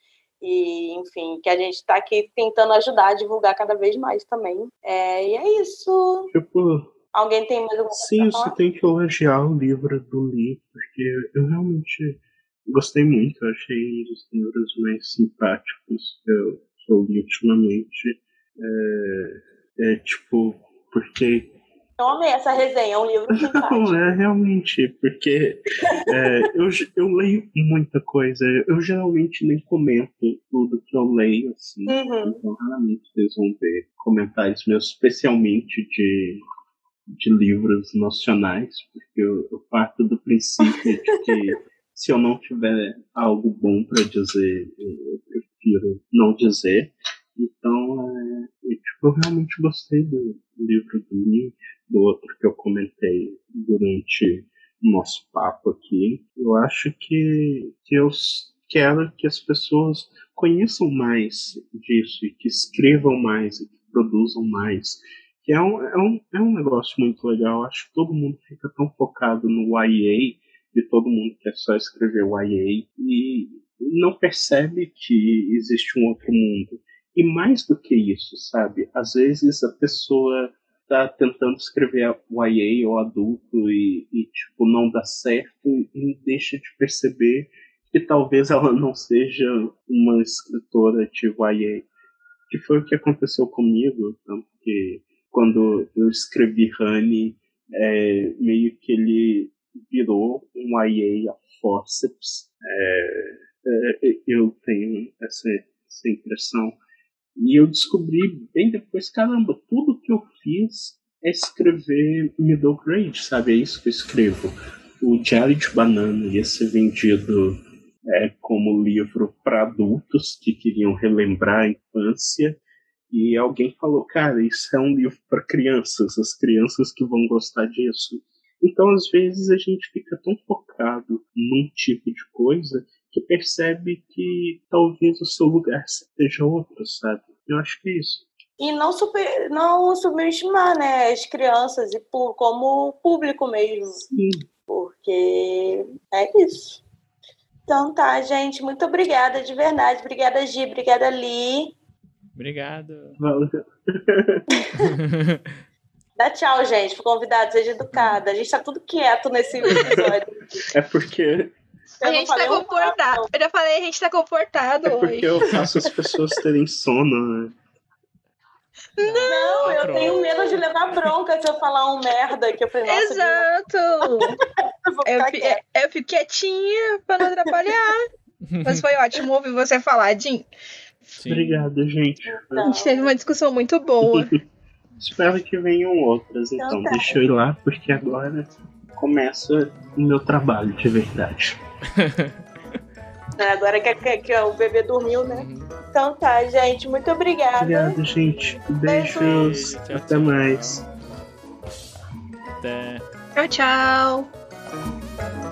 E, enfim, que a gente está aqui tentando ajudar a divulgar cada vez mais também. É, e é isso. Tipo, Alguém tem mais alguma Sim, você tem que elogiar o livro do Li, porque eu realmente gostei muito. Eu achei um dos livros mais simpáticos que eu, que eu li ultimamente. É, é tipo, porque eu amei essa resenha, é um livro. Não, é realmente, porque é, eu, eu leio muita coisa. Eu geralmente nem comento tudo que eu leio, assim. Uhum. Então, raramente vocês vão ver comentários meus, especialmente de, de livros nacionais, porque eu, eu parto do princípio de que se eu não tiver algo bom para dizer, eu prefiro não dizer. Então, é, eu, tipo, eu realmente gostei do livro do Nietzsche do outro que eu comentei durante o nosso papo aqui. Eu acho que, que eu quero que as pessoas conheçam mais disso e que escrevam mais e que produzam mais. Que é um, é um, é um negócio muito legal. Eu acho que todo mundo fica tão focado no YA e todo mundo quer só escrever YA e não percebe que existe um outro mundo. E mais do que isso, sabe? Às vezes a pessoa tá tentando escrever YA ou adulto e, e, tipo, não dá certo e deixa de perceber que talvez ela não seja uma escritora de YA. Que foi o que aconteceu comigo, tanto que quando eu escrevi Honey, é, meio que ele virou um YA a forceps. É, é, eu tenho essa, essa impressão. E eu descobri bem depois, caramba, tudo que eu fiz é escrever middle grade, sabe? É isso que eu escrevo. O Diário de Banana ia ser vendido é, como livro para adultos que queriam relembrar a infância. E alguém falou, cara, isso é um livro para crianças, as crianças que vão gostar disso. Então, às vezes, a gente fica tão focado num tipo de coisa que percebe que talvez o seu lugar seja outro, sabe? Eu acho que é isso. E não, super, não subestimar né, as crianças e por, como público mesmo. Sim. Porque é isso. Então tá, gente. Muito obrigada, de verdade. Obrigada, Gi. Obrigada, Li. Obrigado. Valeu. Dá tchau, gente, pro convidado, seja educada. A gente tá tudo quieto nesse episódio. É porque. Eu a não gente tá comportado. Eu já falei, a gente tá comportado É porque hoje. eu faço as pessoas terem sono, né? Não, eu Pronto. tenho medo de levar bronca se eu falar um merda que eu falei, nossa, Exato! eu vou Eu, eu fico quietinha pra não atrapalhar. Mas foi ótimo ouvir você falar, Jim. Sim. Obrigado, gente. A Não. gente teve uma discussão muito boa. Espero que venham outras. Então Então, tá. deixa eu ir lá, porque agora começa o meu trabalho de verdade. É, Agora que, que- que o bebê dormiu, né? Então tá, gente. Muito obrigada. Obrigado, gente. Beijos. Beijo, tchau, Até tchau. mais. Até. Tchau, tchau.